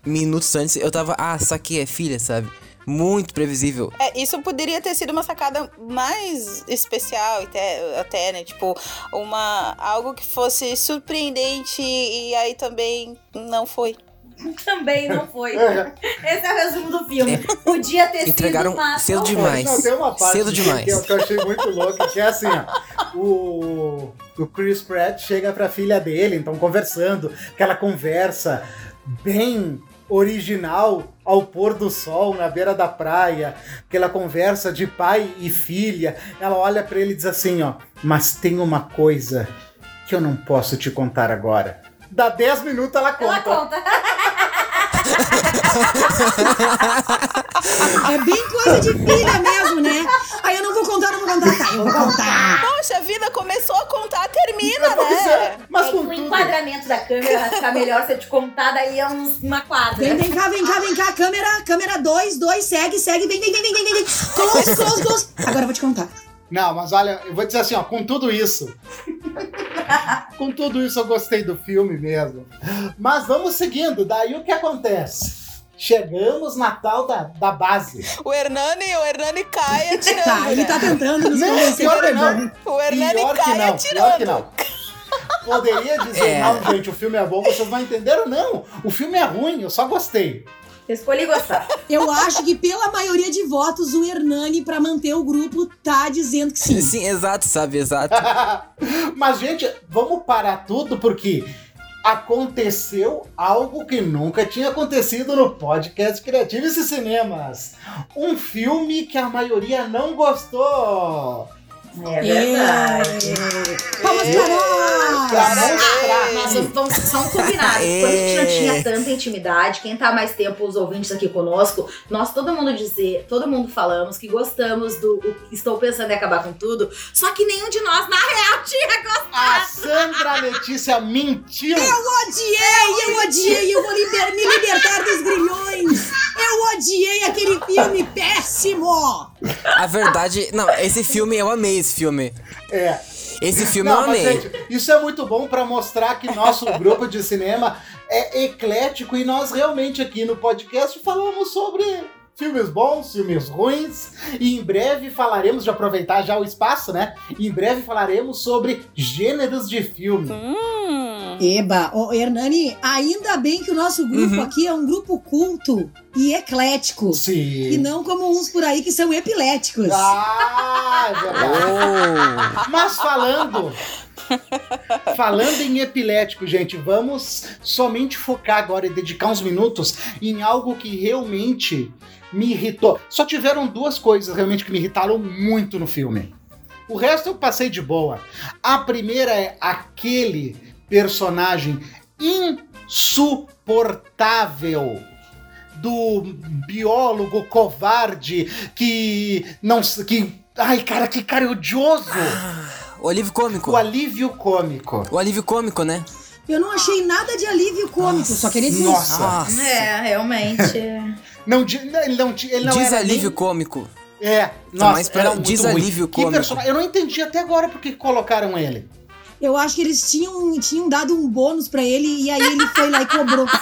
minutos antes, eu tava. Ah, saquei, é filha, sabe? Muito previsível. É, isso poderia ter sido uma sacada mais especial, até, até, né? Tipo, uma, algo que fosse surpreendente e aí também não foi. Também não foi. É. Esse é o resumo do filme. Podia ter Entregaram sido, mas cedo demais. Não, tem uma parte Cedo demais. Que, eu, que eu achei muito louca, que é assim, ó. O, o Chris Pratt chega pra filha dele, então conversando, aquela conversa bem original ao pôr do sol na beira da praia, aquela conversa de pai e filha. Ela olha pra ele e diz assim, ó: "Mas tem uma coisa que eu não posso te contar agora." Dá 10 minutos ela conta. Ela conta. É bem coisa de filha mesmo, né? Aí eu não vou contar, não vou contar. Tá, eu vou contar. Poxa, a vida começou a contar, termina, né? é, Mas É com o enquadramento da câmera vai ficar melhor se eu te contar daí é uns- uma quadra. Vem, vem cá, vem cá, vem cá. Câmera, câmera 2, 2, segue, segue. Vem, vem, vem, vem, vem, vem. Close, close, close. Agora eu vou te contar. Não, mas olha, eu vou dizer assim, ó, com tudo isso. com tudo isso eu gostei do filme mesmo. Mas vamos seguindo, daí o que acontece? Chegamos na tal da, da base. O Hernani, o Hernani cai atirando. Tá, ele né? tá tentando nos Não, convencer. pior que que não. bom. O Hernani Pior que cai não, atirando. pior que não. Poderia dizer, É. não, gente, o filme é bom, vocês não entenderam? Não, o filme é ruim, eu só gostei. Eu escolhi gostar. Eu acho que pela maioria de votos, o Hernani, pra manter o grupo, tá dizendo que sim. Sim, exato, sabe? Exato. Mas, gente, vamos parar tudo porque aconteceu algo que nunca tinha acontecido no podcast Criativos e Cinemas. Um filme que a maioria não gostou. É verdade. Palmas pra nós! Pra mostrar. Nós vamos, vamos só um combinado. É. Quando a gente não tinha tanta intimidade, quem tá há mais tempo, os ouvintes aqui conosco, nós todo mundo dizer, todo mundo falamos que gostamos do Estou Pensando em Acabar com Tudo, só que nenhum de nós, na real, tinha gostado. A Sandra Letícia mentiu. Eu odiei, eu odiei, eu vou liber- me libertar dos grilhões! Eu odiei aquele filme péssimo! A verdade. Não, esse filme eu amei esse filme. É. Esse filme eu Não, mas, amei. gente, isso é muito bom pra mostrar que nosso grupo de cinema é eclético e nós realmente aqui no podcast falamos sobre filmes bons, filmes ruins e em breve falaremos, de aproveitar já o espaço, né? Em breve falaremos sobre gêneros de filme. Hum. Eba, ô Hernani, ainda bem que o nosso grupo Uhum. aqui é um grupo culto e eclético. Sim. E não como uns por aí que são epiléticos. Ah, é verdade. Oh. Mas falando. Falando em epilético, gente, vamos somente focar agora e dedicar uns minutos em algo que realmente me irritou. Só tiveram duas coisas realmente que me irritaram muito no filme. O resto eu passei de boa. A primeira é aquele personagem insuportável do biólogo covarde que não que ai cara que cara odioso O alívio cômico. o alívio cômico O alívio cômico, né? Eu não achei nada de alívio cômico, só queria dizer Nossa. Nossa. É, realmente. não ele não ele não era Desalívio nem, cômico. é nossa pra era muito desalívio que cômico. personagem eu não entendi até agora porque colocaram ele Eu acho que eles tinham, tinham dado um bônus pra ele e aí ele foi lá e cobrou.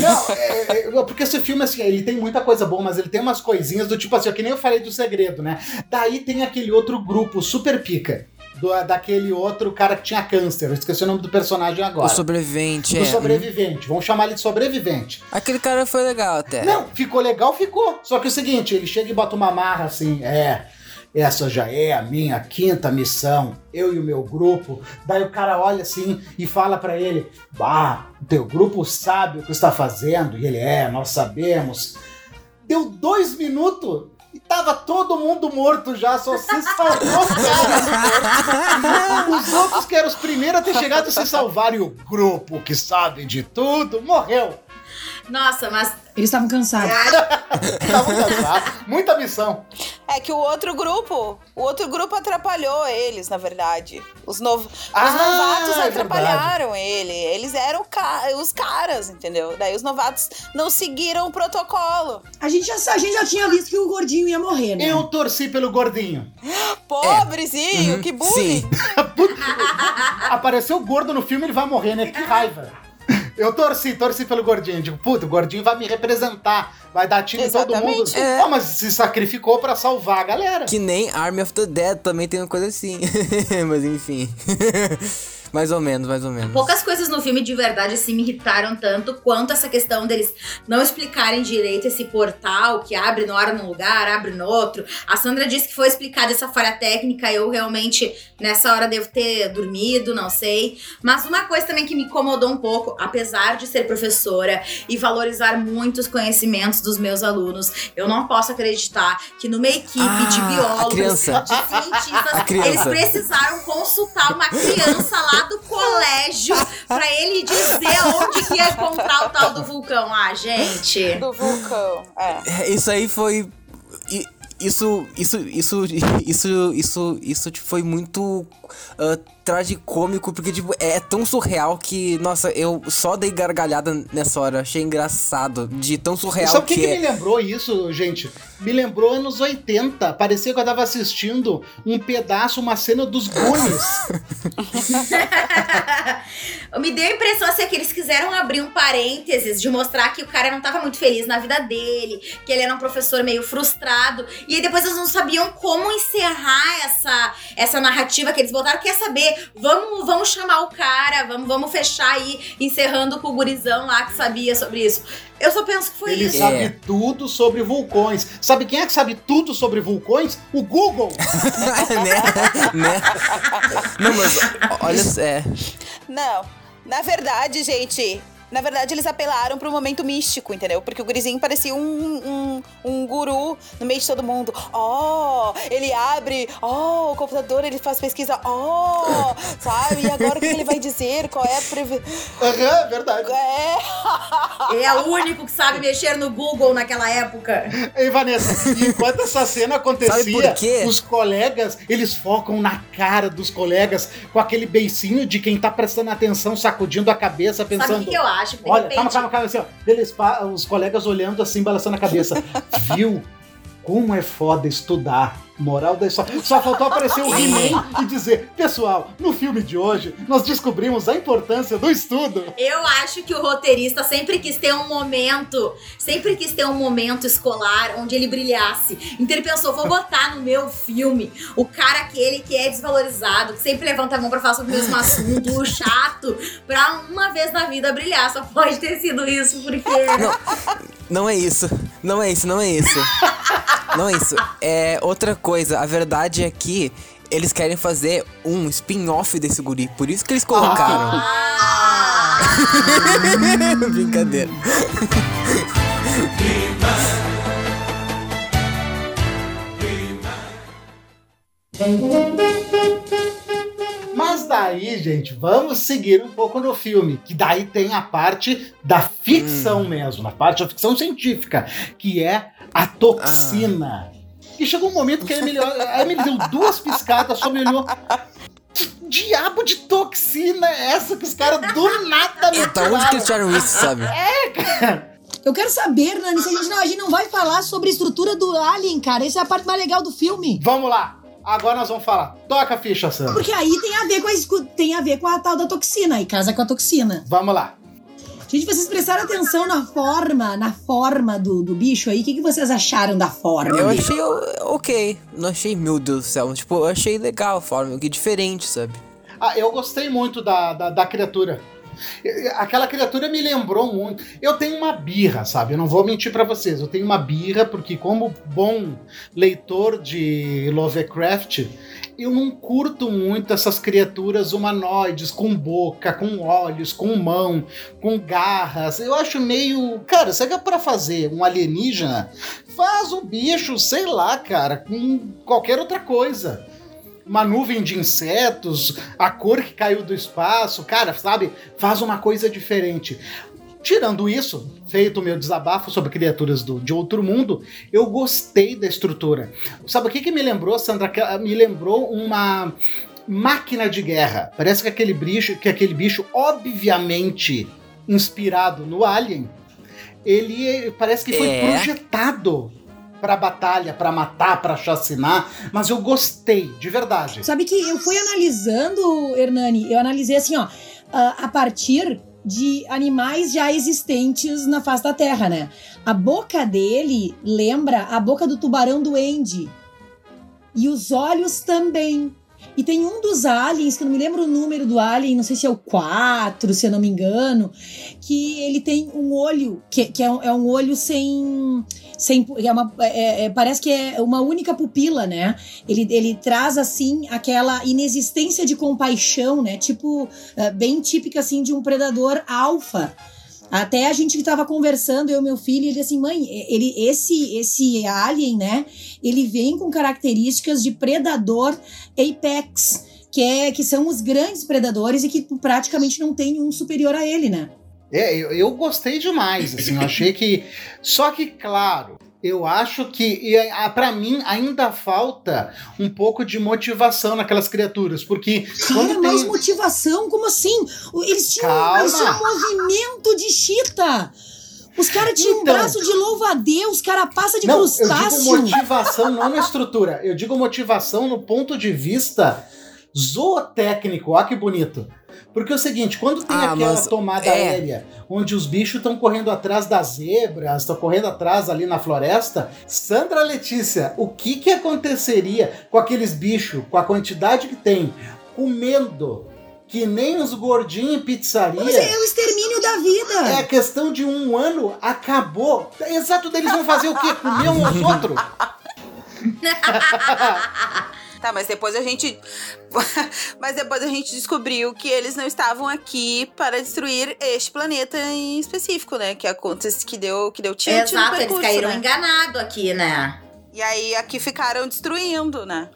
Não, é, é, porque esse filme, assim, ele tem muita coisa boa, mas ele tem umas coisinhas do tipo assim, ó, que nem eu falei do segredo, né? Daí tem aquele outro grupo, super pica, do, daquele outro cara que tinha câncer, eu esqueci o nome do personagem agora. O sobrevivente, do é. sobrevivente, vamos chamar ele de sobrevivente. Aquele cara foi legal até. Não, ficou legal, ficou. Só que é o seguinte, ele chega e bota uma marra assim, é. Essa já é a minha quinta missão, eu e o meu grupo. Daí o cara olha assim e fala pra ele: Bah, o teu grupo sabe o que está fazendo. E ele é, nós sabemos. Deu dois minutos tava todo mundo morto já, só se salvou os caras. Os outros que eram os primeiros a ter chegado a se salvar e o grupo que sabe de tudo morreu. Nossa, mas Eles estavam cansados. Muito atrás, muita missão. É que o outro grupo, o outro grupo atrapalhou eles, na verdade. Os, nov... os Ah, novatos é atrapalharam ele. Eles eram ca- os caras, entendeu? Daí os novatos não seguiram o protocolo. A gente, já, a gente já tinha visto que o gordinho ia morrer, né? Eu torci pelo gordinho. Pobrezinho, Uhum, que bullying. Apareceu gordo no filme, ele vai morrer, né? Que raiva. Eu torci, torci pelo gordinho. Digo, puta, o gordinho vai me representar. Vai dar tiro em todo mundo. É. Ah, mas se sacrificou pra salvar a galera. Que nem Army of the Dead também tem uma coisa assim. Mas enfim. mais ou menos, mais ou menos. poucas coisas no filme de verdade assim me irritaram tanto quanto essa questão deles não explicarem direito esse portal que abre na hora num lugar, abre no outro. A Sandra disse que foi explicada essa falha técnica, eu realmente nessa hora devo ter dormido, não sei. Mas uma coisa também que me incomodou um pouco, apesar de ser professora e valorizar muito os conhecimentos dos meus alunos, eu não posso acreditar que numa equipe Ah, de biólogos, de cientistas, eles precisaram consultar uma criança lá do colégio pra ele dizer onde que ia encontrar o tal do vulcão. Ah, gente. Do vulcão. É. É, Isso aí foi. Isso, isso, isso, isso, isso, isso foi muito ah, tragicômico, porque, tipo, é tão surreal que, nossa, eu só dei gargalhada nessa hora. Achei engraçado de tão surreal Sabe o que, que, que é. me lembrou isso, gente? Me lembrou anos 80. Parecia que eu tava assistindo um pedaço, uma cena dos Goonies. Me deu a impressão assim, que eles quiseram abrir um parênteses de mostrar que o cara não tava muito feliz na vida dele, que ele era um professor meio frustrado. E aí depois eles não sabiam como encerrar essa, essa narrativa que eles botaram. Quer saber? Vamos, vamos chamar o cara, vamos, vamos fechar aí, encerrando com o gurizão lá que sabia sobre isso. Eu só penso que foi Ele isso. sabe É. tudo sobre vulcões. Sabe quem é que sabe tudo sobre vulcões? O Google! né? né? Não, mas olha, é. Não. Na verdade, gente, Na verdade, eles apelaram pro momento místico, entendeu? Porque o gurizinho parecia um, um, um guru no meio de todo mundo. Oh, ele abre, oh, o computador, ele faz pesquisa, oh, sabe? E agora o que ele vai dizer? Qual é a previ... Aham, verdade. É. Ele é o único que sabe mexer no Google naquela época. Ei, Vanessa, enquanto essa cena acontecia, os colegas, eles focam na cara dos colegas com aquele beicinho de quem tá prestando atenção, sacudindo a cabeça, Sabe o pensando. que, que eu acho? Olha, repente, calma, calma, calma, assim, ó. Eles, os colegas olhando assim, balançando a cabeça. Viu? Como é foda estudar. Moral da história. Só faltou aparecer o He-Man e dizer: Pessoal, no filme de hoje, nós descobrimos a importância do estudo. Eu acho que o roteirista sempre quis ter um momento, sempre quis ter um momento escolar onde ele brilhasse. Então ele pensou, vou botar no meu filme o cara aquele que é desvalorizado, que sempre levanta a mão pra falar sobre o mesmo assunto, o chato, pra uma vez na vida brilhar. Só pode ter sido isso, porque... Não é isso. Não é isso, não é isso. Não é isso. É outra coisa. A verdade é que eles querem fazer um spin-off desse guri. Por isso que eles colocaram. Ah, Brincadeira. Daí, gente, vamos seguir um pouco no filme, que daí tem a parte da ficção mesmo, a parte da ficção científica, que é a toxina. E chegou um momento que a Emily, a Emily deu duas piscadas, só me olhou. Que diabo de toxina é essa que os caras do nada me Então, onde que eles tiraram isso, sabe? Eu quero saber, Nani, se a gente, não, a gente não vai falar sobre a estrutura do Alien, cara. Essa é a parte mais legal do filme. Vamos lá, agora nós vamos falar. Toca a ficha, Sandra. Porque aí tem a ver com a, tem a ver com a tal da toxina, e casa com a toxina. Vamos lá. Gente, vocês prestaram atenção na forma, na forma do, do bicho aí? O que, que vocês acharam da forma? Eu achei ok. Não achei, meu Deus do céu. Tipo, eu achei legal a forma, que diferente, sabe? Ah, eu gostei muito da, da, da criatura. Aquela criatura me lembrou muito. Eu tenho uma birra, sabe? Eu não vou mentir pra vocês. Eu tenho uma birra porque, como bom leitor de Lovecraft, eu não curto muito essas criaturas humanoides com boca, com olhos, com mão, com garras. Eu acho meio. Cara, se é pra fazer um alienígena, faz o bicho, sei lá, cara, com qualquer outra coisa uma nuvem de insetos, a cor que caiu do espaço, cara, sabe? Faz uma coisa diferente. Tirando isso, feito o meu desabafo sobre criaturas do, de outro mundo, eu gostei da estrutura. Sabe o que, que me lembrou, Sandra? Ah, Me lembrou uma máquina de guerra. Parece que aquele bicho, que aquele bicho, obviamente inspirado no Alien, ele parece que foi É. projetado pra batalha, pra matar, pra chacinar, mas eu gostei, de verdade. Sabe que eu fui analisando, Hernani, eu analisei assim, ó, a a partir de animais já existentes na face da Terra, né? A boca dele lembra a boca do tubarão do Andy. E os olhos também. E tem um dos aliens, que eu não me lembro o número do alien, não sei se é o 4, se eu não me engano, que ele tem um olho, que, que é, um, é um olho sem. sem é uma, é- é- parece que é uma única pupila, né? Ele, ele traz, assim, aquela inexistência de compaixão, né? Tipo, eh, bem típica, assim, de um predador alfa. Até a gente que tava conversando, eu e meu filho, ele assim, mãe, ele, esse, esse alien, né? Ele vem com características de predador apex, que, é, que são os grandes predadores e que praticamente não tem um superior a ele, né? É, eu, eu gostei demais, assim, eu achei que. Só que, claro, eu acho que, a- pra mim, ainda falta um pouco de motivação naquelas criaturas, porque Cara, quando mais tem. motivação? Como assim? Eles tinham, tinham movimento de chita. Os caras tinham um Então. braço de louva-a-Deus, carapaça de Não, eu digo crustáceo. motivação não na estrutura, eu digo motivação no ponto de vista zootécnico, ó que bonito. Porque é o seguinte, quando tem Ah, aquela mas tomada é. aérea, onde os bichos estão correndo atrás das zebras, estão correndo atrás ali na floresta, Sandra Letícia, o que que aconteceria com aqueles bichos, com a quantidade que tem, comendo que nem os gordinhos em pizzaria? Mas é o extermínio da vida. É a questão de um ano, acabou. Exato, eles vão fazer o quê? Comer um aos outros? Tá, mas depois a gente. mas depois a gente descobriu que eles não estavam aqui para destruir este planeta em específico, né? Que acontece que deu, que deu tilt no Exato, eles percurso, caíram né? enganados aqui, né? E aí aqui ficaram destruindo, né?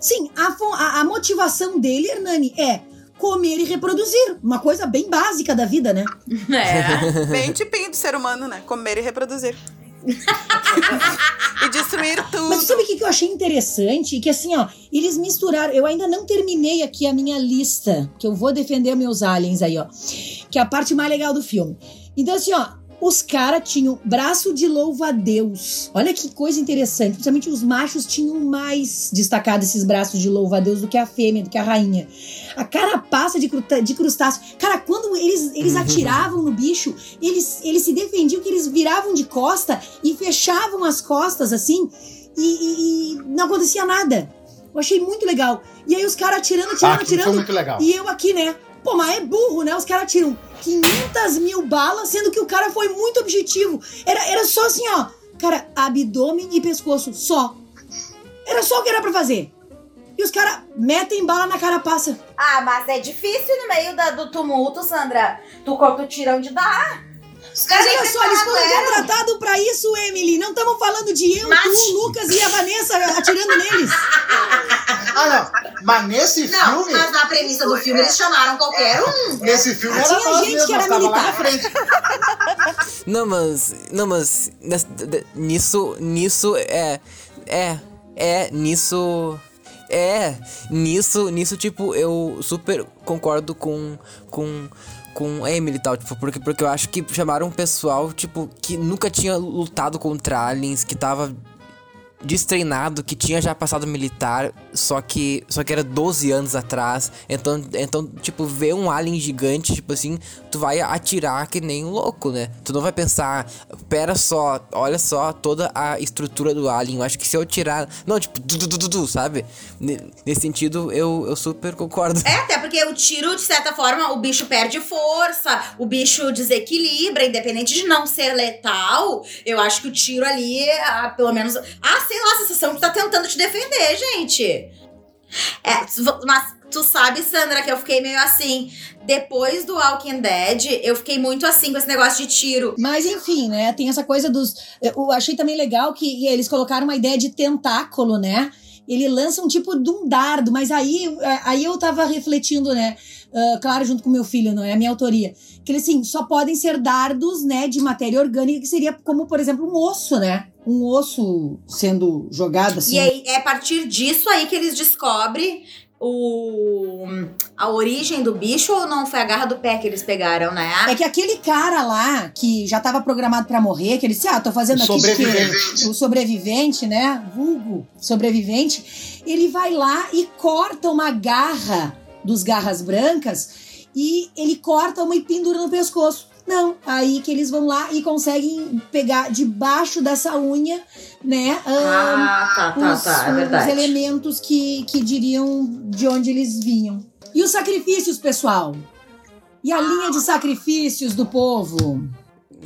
Sim, a- a motivação dele, Hernani, é comer e reproduzir. Uma coisa bem básica da vida, né? É. Bem tipinho do ser humano, né? Comer e reproduzir. e destruir tudo. Mas sabe o que eu achei interessante? Que assim, ó, eles misturaram. Eu ainda não terminei aqui a minha lista, que eu vou defender meus aliens aí, ó. Que é a parte mais legal do filme. Então, assim, ó, os caras tinham braço de louva-a-Deus. Olha que coisa interessante. Principalmente os machos tinham mais destacado esses braços de louva-a-Deus do que a fêmea, do que a rainha. A carapaça de, de crustáceo. Cara, quando eles, eles atiravam no bicho, eles, eles se defendiam que eles viravam de costa e fechavam as costas assim e, e- e não acontecia nada. Eu achei muito legal. E aí os caras atirando, Ah, atirando, foi atirando. muito legal. E eu aqui, né? Pô, mas é burro, né? Os caras atiram 500 mil balas, sendo que o cara foi muito objetivo. Era, era só assim, ó. Cara, abdômen e pescoço, só. Era só o que era pra fazer. E os caras metem bala na carapaça. Ah, mas é difícil no meio da- do tumulto, Sandra. Tu corta o tirão de dar. Os caras olha só, eles foram contratados pra isso, Emily. Não estamos falando de eu, Mas- tu, o Lucas e a Vanessa atirando neles. Ah, não. Mas nesse Não, filme. mas na premissa do filme eles chamaram qualquer um. Nesse filme era Tinha gente mesmo, que era lá na militar. frente. Não, mas. Não, mas. Nisso. Nisso é. É. É. Nisso. É. Nisso. Nisso, tipo, eu super concordo com. Com. Com Emily e tal, tipo, porque, porque eu acho que chamaram um pessoal, tipo, que nunca tinha lutado contra aliens, que tava destreinado, que tinha já passado militar, só que só que era 12 anos atrás. Então, então tipo, ver um alien gigante, tipo assim, tu vai atirar que nem um louco, né? Tu não vai pensar, pera só, olha só toda a estrutura do alien. Eu acho que se eu tirar, não, tipo, du, du, du, du, sabe? Ne- Nesse sentido, eu, eu super concordo. É, até porque o tiro, de certa forma, o bicho perde força, o bicho desequilibra, independente de não ser letal. Eu acho que o tiro ali, ah, pelo menos. Sei lá, a sensação que tá tentando te defender, gente. É, mas tu sabe, Sandra, que eu fiquei meio assim. Depois do Walking Dead, eu fiquei muito assim com esse negócio de tiro. Mas enfim, né? Tem essa coisa dos. Eu achei também legal que eles colocaram uma ideia de tentáculo, né? Ele lança um tipo de um dardo, mas aí, é, aí eu tava refletindo, né? Ah, claro, junto com meu filho, não é a minha autoria. Que eles, assim, só podem ser dardos, né, de matéria orgânica, que seria como, por exemplo, um osso, né? Um osso sendo jogado assim. E aí é a partir disso aí que eles descobrem o, a origem do bicho ou não foi a garra do pé que eles pegaram, né? É que aquele cara lá, que já tava programado pra morrer, que ele disse, ah, tô fazendo aqui porque Sobrevivente. o sobrevivente, né? Vulgo sobrevivente, ele vai lá e corta uma garra dos garras brancas e ele corta uma e pendura no pescoço. Não, aí que eles vão lá e conseguem pegar debaixo dessa unha, né? ah, Ah, tá, tá, os, tá, é os verdade. elementos que, que diriam de onde eles vinham. E os sacrifícios, pessoal? E a linha de sacrifícios do povo?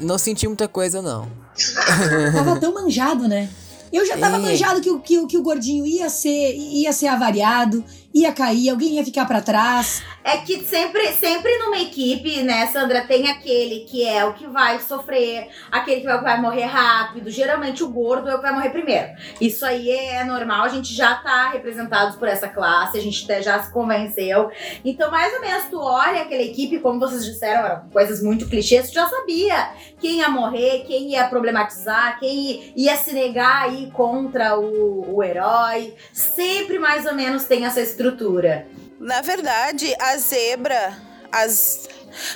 Não senti muita coisa, não. Tava tão manjado, né? Eu já tava É. manjado que, o- que, o- que o gordinho ia ser, ia ser avariado, ia cair, alguém ia ficar pra trás. É que sempre, sempre numa equipe, né, Sandra, tem aquele que é o que vai sofrer, aquele que vai, morrer rápido. Geralmente o gordo é o que vai morrer primeiro. Isso aí é normal, a gente já tá representados por essa classe, a gente já se convenceu. Então, mais ou menos, tu olha aquela equipe, como vocês disseram, eram coisas muito clichês, tu já sabia quem ia morrer, quem ia problematizar, quem ia se negar aí contra o, o herói. Sempre mais ou menos tem essa estrutura. Na verdade, a zebra. As,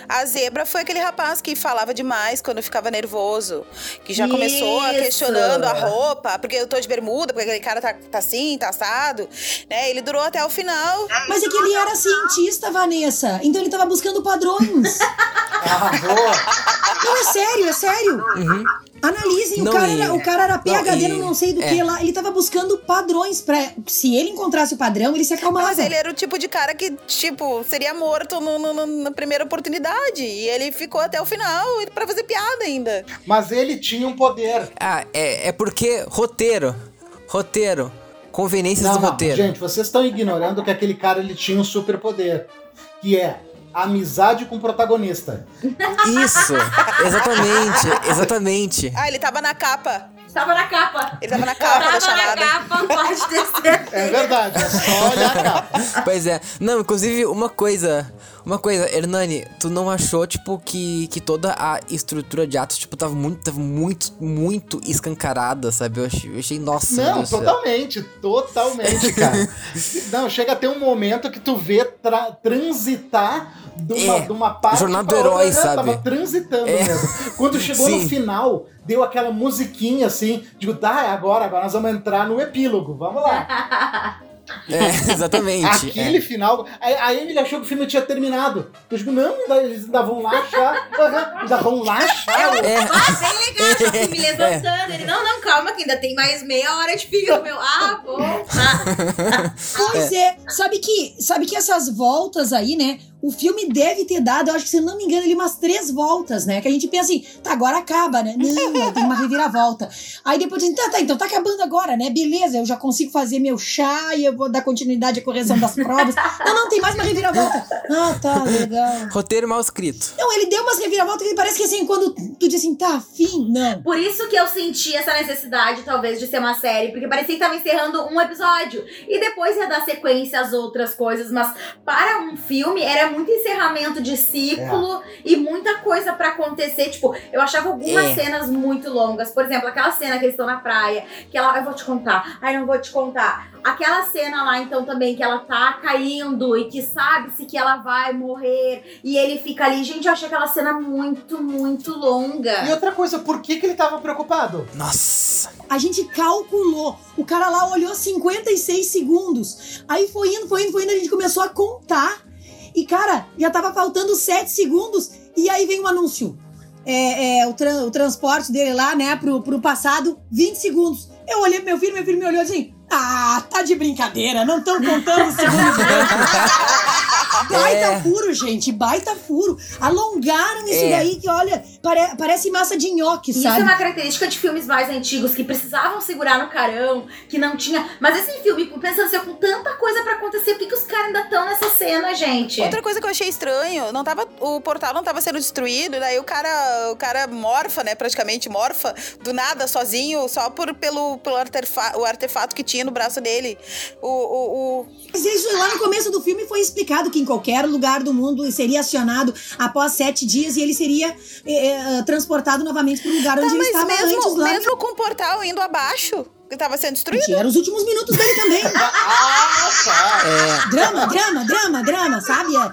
a zebra foi aquele rapaz que falava demais quando ficava nervoso. Que já começou a Isso. questionando a roupa, porque eu tô de bermuda, porque aquele cara tá, tá assim, tá assado. Né? Ele durou até o final. Mas é que ele era cientista, Vanessa. Então ele tava buscando padrões. Ah, boa. Não, é sério, é sério. Uhum. Analisem, o Não, cara, e- era, o cara era PHD, Não, e- não, sei do é. que lá. Ele tava buscando padrões pra. Se ele encontrasse o padrão, ele se acalmava. Mas ele era o tipo de cara que, tipo, seria morto no, no- no- na primeira oportunidade. E ele ficou até o final pra fazer piada ainda. Mas ele tinha um poder. Ah, é, é porque roteiro. Roteiro. conveniências Não, do não, roteiro. gente, vocês estão ignorando que aquele cara ele tinha um superpoder, que é amizade com o protagonista. Isso, exatamente, exatamente. Ah, ele tava na capa. Tava na capa. Ele tava na capa da Tava na chamada. capa, pode ter certeza. É verdade, é só olhar a capa. Pois é. Não, inclusive, uma coisa. Uma coisa, Hernani, tu não achou, tipo, que, que toda a estrutura de atos, tipo, tava muito, tava muito, muito escancarada, sabe? Eu achei, eu achei nossa, Não, Deus do céu. totalmente, totalmente, cara. Não, chega a ter um momento que tu vê tra- transitar de uma, É, de uma parte Jornada do Herói, outra, sabe? Tava transitando É. mesmo. Quando chegou no Sim. final, deu aquela musiquinha assim, digo, tá, é agora, agora nós vamos entrar no epílogo, vamos lá. É, exatamente. Aquele final. A, a Emily achou que o filme tinha terminado. Eu digo, não, ainda- eles ainda vão lá achar. Ainda vão lá achar. É. Ah, bem legal, fui me levantando. Ele, não, não, calma, que ainda tem mais meia hora de filme. Eu, ah, bom, tá. Pois é. Sabe que, sabe que essas voltas aí, né? O filme deve ter dado, eu acho que se eu não me engano, ele umas três voltas, né? Que a gente pensa assim, tá, agora acaba, né? Não, tem uma reviravolta. Aí depois assim, tá, tá, então tá acabando agora, né? Beleza, eu já consigo fazer meu chá e eu vou dar continuidade à correção das provas. Não, não, tem mais uma reviravolta. Ah, tá, legal. Roteiro mal escrito. Não, ele deu umas reviravoltas que parece que assim, quando tu diz assim, tá, fim, não. Por isso que eu senti essa necessidade, talvez, de ser uma série, porque parecia que tava encerrando um episódio. E depois ia dar sequência às outras coisas, mas para um filme era muito encerramento de ciclo e muita coisa pra acontecer. Tipo, eu achava algumas É. cenas muito longas. Por exemplo, aquela cena que eles estão na praia, que ela. Eu vou te contar. Ai, não vou te contar. Aquela cena lá, então, também, que ela tá caindo e que sabe-se que ela vai morrer. E ele fica ali. Gente, eu achei aquela cena muito, muito longa. E outra coisa, por que, que ele tava preocupado? Nossa. A gente calculou. O cara lá olhou 56 segundos. Aí foi indo, foi indo, foi indo. A gente começou a contar. E, cara, já tava faltando 7 segundos. E aí vem um anúncio. É, é, o, o transporte dele lá, né, pro, pro passado, 20 segundos. Eu olhei pro meu filho, meu filho me olhou assim. Ah, tá de brincadeira, não estão contando os segundos. Baita É. furo, gente, baita furo. Alongaram isso É. daí que, olha, pare- parece massa de nhoque, Isso sabe? é uma característica de filmes mais antigos que precisavam segurar no carão, que não tinha. Mas esse filme, pensando assim, com tanta coisa pra acontecer, por que, que os caras ainda estão nessa cena, gente? Outra coisa que eu achei estranho, não tava, o portal não tava sendo destruído, daí o cara, o cara morfa, né, praticamente morfa, do nada, sozinho, só por, pelo, pelo artefa o artefato que tinha no braço dele. O, o, o- Mas isso lá no começo do filme foi explicado que em qualquer lugar do mundo seria acionado após sete dias e ele seria eh, eh, transportado novamente para o lugar onde Tá, ele mas estava antes mesmo, lá. mesmo com o portal indo abaixo, que tava sendo destruído. Gente, Eram os últimos minutos dele também. É. drama, drama, drama, drama, sabe? É.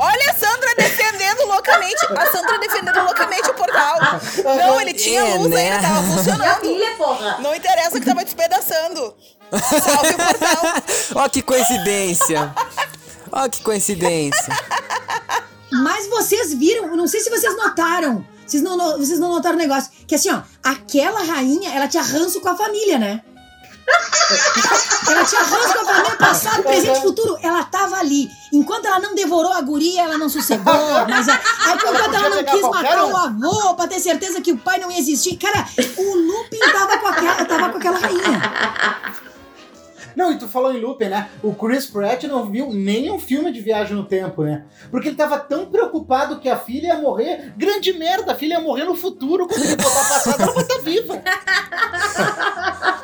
Olha a Sandra defendendo loucamente, a Sandra defendendo loucamente o portal. Não, ele tinha É, luz né? ainda, tava funcionando. filha, porra! Não interessa que tava despedaçando. Salve o portal. Ó que coincidência. Ó que coincidência. Mas vocês viram, não sei se vocês notaram. Vocês não, no- vocês não notaram o negócio. Que assim, ó, aquela rainha, ela tinha ranço com a família, né? ela tinha ranço com a família, passado, presente e futuro. Ela tava ali. Enquanto ela não devorou a guria, ela não sossegou. Mas aí, enquanto ela não quis matar o avô pra ter certeza que o pai não ia existir. Cara, o Lupin tava com aquela, tava com aquela rainha. Não, e tu falou em Lupin, né? O Chris Pratt não viu nenhum filme de viagem no tempo, né? Porque ele tava tão preocupado que a filha ia morrer. Grande merda, a filha ia morrer no futuro. Quando ele botar passado, ela vai estar viva.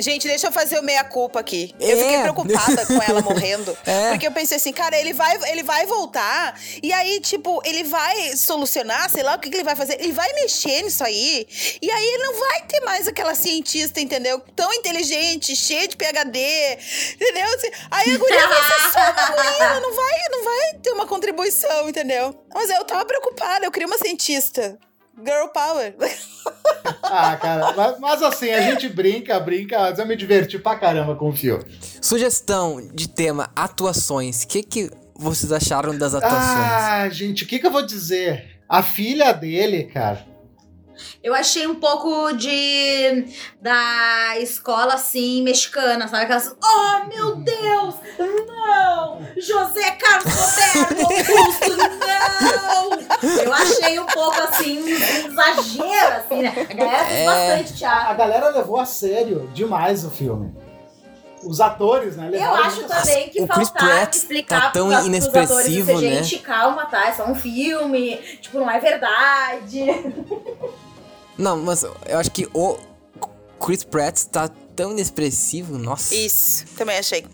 Gente, deixa eu fazer o meia-culpa aqui. Eu É. fiquei preocupada com ela morrendo. É. Porque eu pensei assim, cara, ele vai, ele vai voltar. E aí, tipo, ele vai solucionar, sei lá o que, que ele vai fazer. Ele vai mexer nisso aí. E aí ele não vai ter mais aquela cientista, entendeu? Tão inteligente, cheia de PHD. Entendeu? Assim, Aí a guria vai ser só uma guria. Não vai, não vai ter uma contribuição, entendeu? Mas eu tava preocupada, eu queria uma cientista. Girl power. Ah, cara, mas, mas assim, a gente brinca, brinca, mas eu me diverti pra caramba com o filme. Sugestão de tema atuações. O que, que vocês acharam das atuações? Ah, gente, o que, que eu vou dizer? A filha dele, cara. Eu achei um pouco de. da escola assim, mexicana, sabe? Aquelas. Oh, meu Deus! Não! José Carlos Roberto Augusto, não! Eu achei um pouco assim, um exagero, assim, né? A galera fez É. bastante A teatro. galera levou a sério demais o filme. Os atores, né? Eu acho muito a também que O faltar Pratt explicar tá tão pros- pros inexpressivo, atores dizer, né? gente, calma, tá? É só um filme, tipo, não é verdade. Não, mas eu acho que o Chris Pratt tá tão inexpressivo, nossa. Isso, também achei.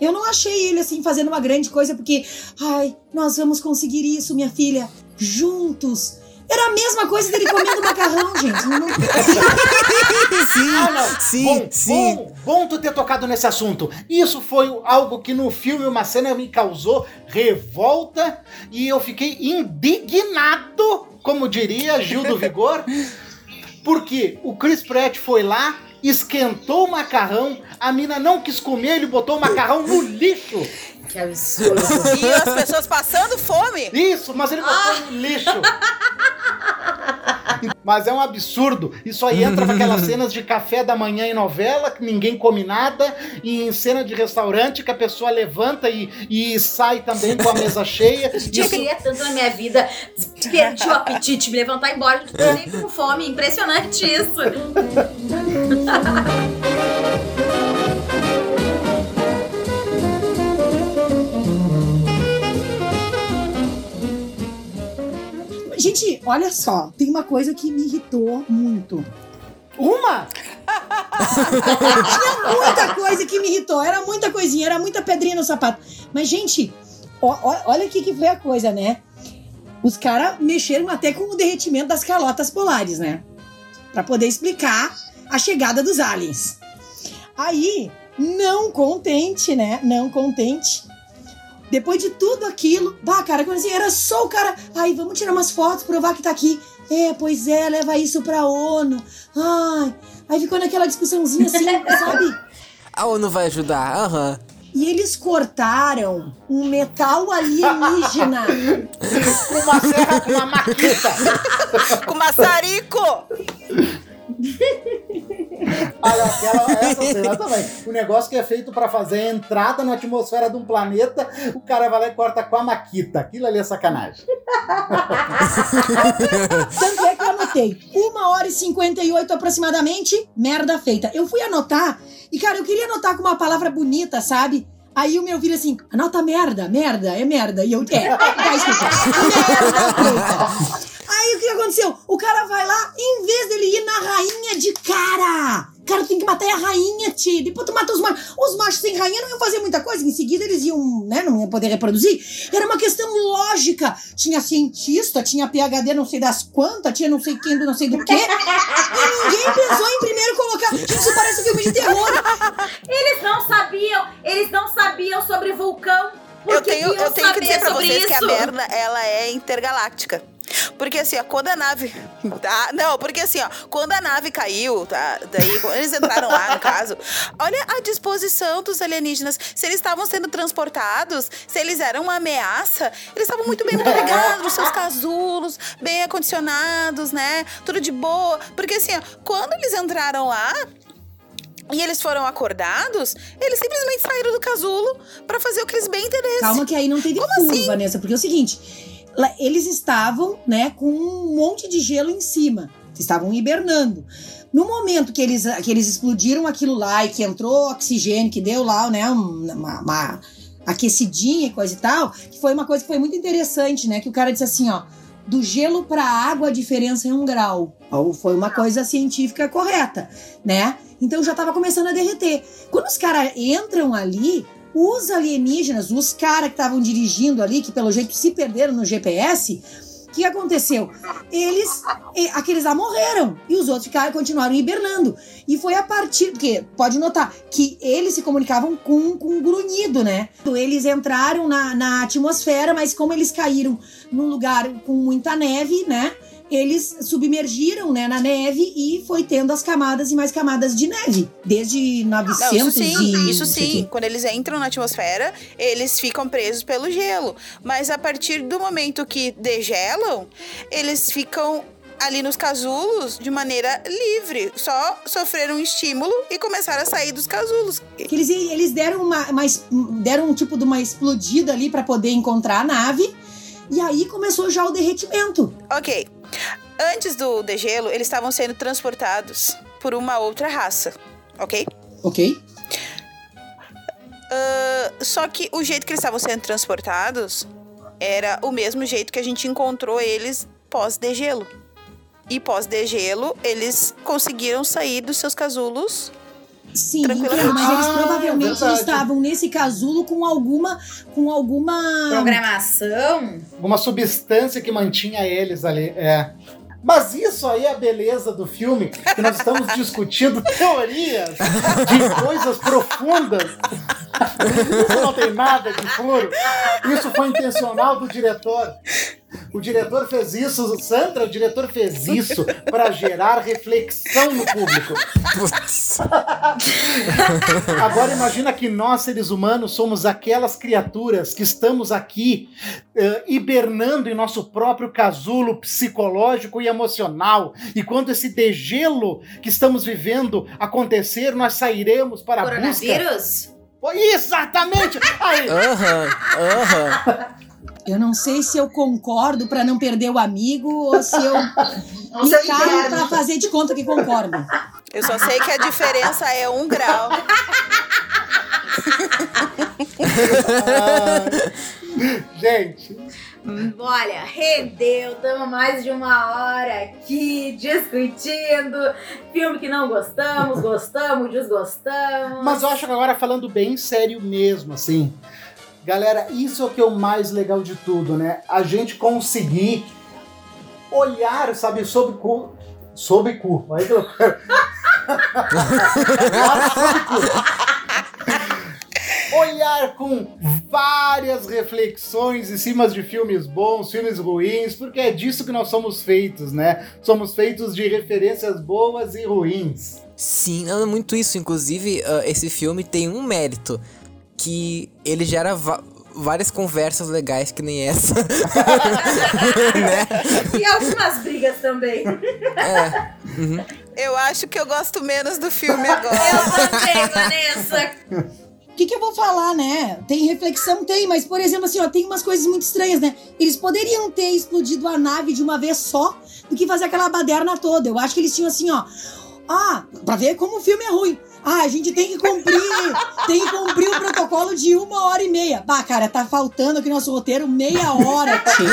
Eu não achei ele assim fazendo uma grande coisa porque, ai, nós vamos conseguir isso, minha filha, juntos. Era a mesma coisa dele comendo macarrão, gente. Não- sim, Ah, não. sim, bom, sim. Bom, bom tu ter tocado nesse assunto. Isso foi algo que no filme, uma cena me causou revolta e eu fiquei indignado, como diria Gil do Vigor, porque o Chris Pratt foi lá, esquentou o macarrão, a mina não quis comer, ele botou o macarrão no lixo. Que absurdo. E as pessoas passando fome. Isso, mas ele botou no lixo. Mas é um absurdo. Isso aí entra para aquelas cenas de café da manhã em novela, que ninguém come nada, e em cena de restaurante que a pessoa levanta e, e sai também com a mesa cheia. Eu Isso, queria tanto na minha vida, perdi o apetite, me levantar e ir embora, não tô nem com fome. Impressionante isso. Gente, olha só, tem uma coisa que me irritou muito. uma! Muita coisa que me irritou. Era muita coisinha, era muita pedrinha no sapato. Mas, gente, ó- ó- olha aqui que foi a coisa, né? Os caras mexeram até com o derretimento das calotas polares, né? Pra poder explicar a chegada dos aliens. Aí, não contente, né? Não contente. Depois de tudo aquilo, bah, cara, quando assim, era só o cara. Ai, vamos tirar umas fotos, provar que tá aqui. É, pois é, leva isso pra ONU. Ai. Aí ficou naquela discussãozinha assim, sabe? A ONU vai ajudar, aham. E eles cortaram um metal alienígena. Com uma serra, com uma maquita. Com maçarico. Olha, aquela, essa cena também. O negócio que é feito pra fazer a entrada na atmosfera de um planeta, o cara vai lá e corta com a maquita. Aquilo ali é sacanagem. Tanto é que eu anotei. Uma hora e 58 aproximadamente, merda feita. Eu fui anotar, e cara, eu queria anotar com uma palavra bonita, sabe? Aí o meu vira assim, anota merda, merda, é merda. E eu, é, tá escrito. Merda feita. Aí o que aconteceu? O cara vai lá, em vez dele ir na rainha de cara. Cara, tem que matar a rainha, tio. Depois tu mata os machos. Os machos sem rainha não iam fazer muita coisa. Em seguida eles iam, né, não iam poder reproduzir. Era uma questão lógica. Tinha cientista, tinha PHD não sei das quantas, tinha não sei quem do não sei do quê. E ninguém pensou em primeiro colocar. Isso parece filme de terror. Eles não sabiam, eles não sabiam sobre vulcão. Por Eu tenho, eu tenho que dizer pra vocês que a isso? merda, ela é intergaláctica. Porque assim, ó, quando a nave. Tá? Não, porque assim, ó, quando a nave caiu, tá? Daí, quando eles entraram lá, no caso, olha a disposição dos alienígenas. Se eles estavam sendo transportados, se eles eram uma ameaça, eles estavam muito bem carregados, nos seus casulos, bem acondicionados, né? Tudo de boa. Porque assim, ó, quando eles entraram lá, e eles foram acordados, eles simplesmente saíram do casulo pra fazer o que eles bem entendessem. Calma que aí não teve Como fundo, assim? Vanessa, porque é o seguinte, eles estavam, né, com um monte de gelo em cima, estavam hibernando. No momento que eles, que eles explodiram aquilo lá e que entrou oxigênio, que deu lá, né, um- uma, uma aquecidinha e coisa e tal, que foi uma coisa que foi muito interessante, né, que o cara disse assim, ó, do gelo pra água a diferença é um grau. Ou foi uma coisa científica correta, né? Então já tava começando a derreter. Quando os caras entram ali, os alienígenas, os caras que estavam dirigindo ali, que pelo jeito se perderam no GPS, o que aconteceu? Eles, aqueles lá morreram e os outros ficaram, continuaram hibernando. E foi a partir, porque pode notar que eles se comunicavam com, com um grunhido, né? Eles entraram na, na atmosfera, mas como eles caíram num lugar com muita neve, né? Eles submergiram né, na neve e foi tendo as camadas e mais camadas de neve. Desde 900 Não, isso sim, e... isso sim. Quando eles entram na atmosfera, eles ficam presos pelo gelo. Mas a partir do momento que degelam, eles ficam ali nos casulos de maneira livre. Só sofreram um estímulo e começaram a sair dos casulos. Eles, eles deram uma, uma deram um tipo de uma explodida ali para poder encontrar a nave. E aí começou já o derretimento. Ok. Antes do degelo, eles estavam sendo transportados por uma outra raça, ok? Ok? Ah, só que o jeito que eles estavam sendo transportados era o mesmo jeito que a gente encontrou eles pós-degelo. E pós-degelo, eles conseguiram sair dos seus casulos. Sim, mas eles Ah, provavelmente verdade. estavam nesse casulo com alguma. com alguma. Programação? Uma substância que mantinha eles ali. É. Mas isso aí é a beleza do filme, que nós estamos discutindo teorias de coisas profundas. Isso não tem nada de furo. Isso foi intencional do diretor. O diretor fez isso, Sandra, o diretor fez isso para gerar reflexão no público. Putz. Agora imagina que nós, seres humanos, somos aquelas criaturas que estamos aqui eh, hibernando em nosso próprio casulo psicológico e emocional. E quando esse degelo que estamos vivendo acontecer, nós sairemos para a busca. Coronavírus? Exatamente! Aí, Aham, aham. Eu não sei se eu concordo pra não perder o amigo ou se eu Não me sei calo pra fazer de conta que concordo. Eu só sei que a diferença é um grau. gente, Olha, rendeu, estamos mais de uma hora aqui discutindo. Filme que não gostamos, gostamos, desgostamos. Mas eu acho que agora falando bem sério mesmo, assim. Galera, isso é o que é o mais legal de tudo, né? A gente conseguir olhar, sabe, sobre cu. Sobre cu. Aí que quero. Olhar com várias reflexões em cima de filmes bons, filmes ruins, porque é disso que nós somos feitos, né? Somos feitos de referências boas e ruins. Sim, não é muito isso. Inclusive, ah, esse filme tem um mérito. Que ele gera várias conversas legais que nem essa. né? E algumas brigas também. É. Eu acho que eu gosto menos do filme agora. Eu também, Vanessa. O que, que eu vou falar, né? Tem reflexão, tem, mas, por exemplo, assim, ó, tem umas coisas muito estranhas, né? Eles poderiam ter explodido a nave de uma vez só do que fazer aquela baderna toda. Eu acho que eles tinham assim, ó. Ah, pra ver como o filme é ruim. Ah, a gente tem que cumprir, tem que cumprir o protocolo de uma hora e meia. Bah, cara, tá faltando aqui no nosso roteiro meia hora. tio.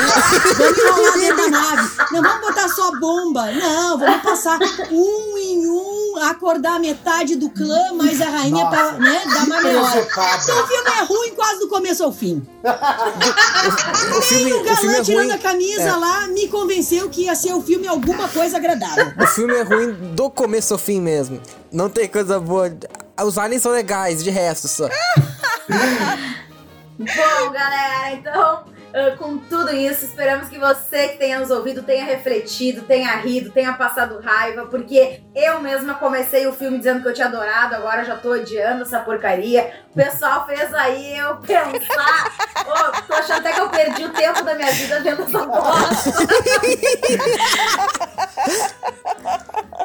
Vamos enrolar dentro da nave. Não vamos botar só bomba. Não, vamos passar um em um, acordar metade do clã, mais a rainha Nossa. pra, né, dar uma. Presepada. Então o filme é ruim quase do começo ao fim. O filme, O o galã filme é tirando ruim. a camisa é. lá me convenceu que ia ser o filme alguma coisa agradável. O filme é ruim do começo ao fim mesmo. Não tem coisa boa. Os aliens são legais, de resto só. Bom, galera, então, ah, com tudo isso, esperamos que você que tenha nos ouvido tenha refletido, tenha rido, tenha passado raiva, porque eu mesma comecei o filme dizendo que eu tinha adorado, agora já tô odiando essa porcaria. O pessoal fez aí eu pensar. Ô, tô achando até que eu perdi o tempo da minha vida vendo essa bosta.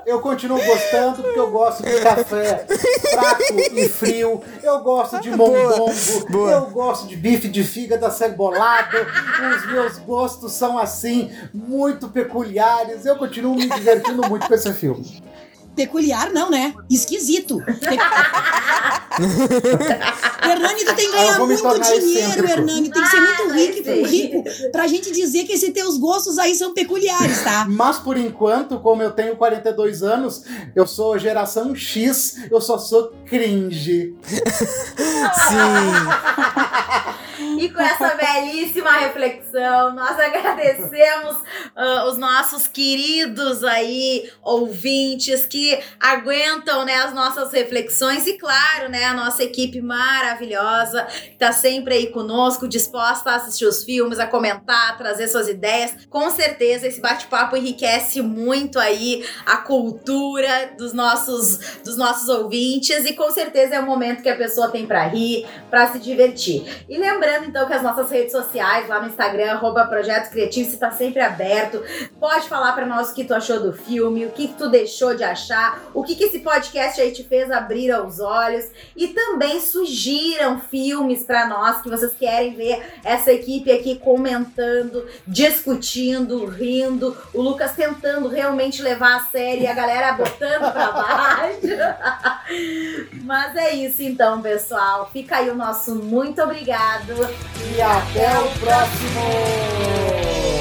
Eu continuo gostando porque eu gosto de café fraco e frio. Eu gosto de mondongo. boa. Eu gosto de bife de fígado acebolado. Os meus gostos são assim, muito peculiares. Eu continuo me divertindo muito com esse filme. Peculiar não, né? Esquisito. Hernani, tu tem que Ah, ganhar muito dinheiro. Hernani. Tem que ser muito Ah, rico, sei. rico pra gente dizer que esses teus gostos aí são peculiares, tá? Mas por enquanto, como eu tenho 42 anos, eu sou geração X, eu só sou cringe. Sim. E com essa belíssima reflexão, nós agradecemos ah, os nossos queridos aí ouvintes que aguentam né, as nossas reflexões e, claro, né, a nossa equipe maravilhosa que tá sempre aí conosco, disposta a assistir os filmes, a comentar, a trazer suas ideias. Com certeza esse bate-papo enriquece muito aí a cultura dos nossos, dos nossos ouvintes e com certeza é o momento que a pessoa tem para rir, para se divertir. E lembrando Lembrando então que as nossas redes sociais, lá no Instagram, arroba Projeto Criativo, está sempre aberto. Pode falar para nós o que tu achou do filme, o que, tu deixou de achar, o que, que esse podcast aí te fez abrir os olhos. E também sugiram filmes para nós que vocês querem ver essa equipe aqui comentando, discutindo, rindo. O Lucas tentando realmente levar a série e a galera botando para baixo. Mas é isso então, pessoal. Fica aí o nosso muito obrigado e até o próximo!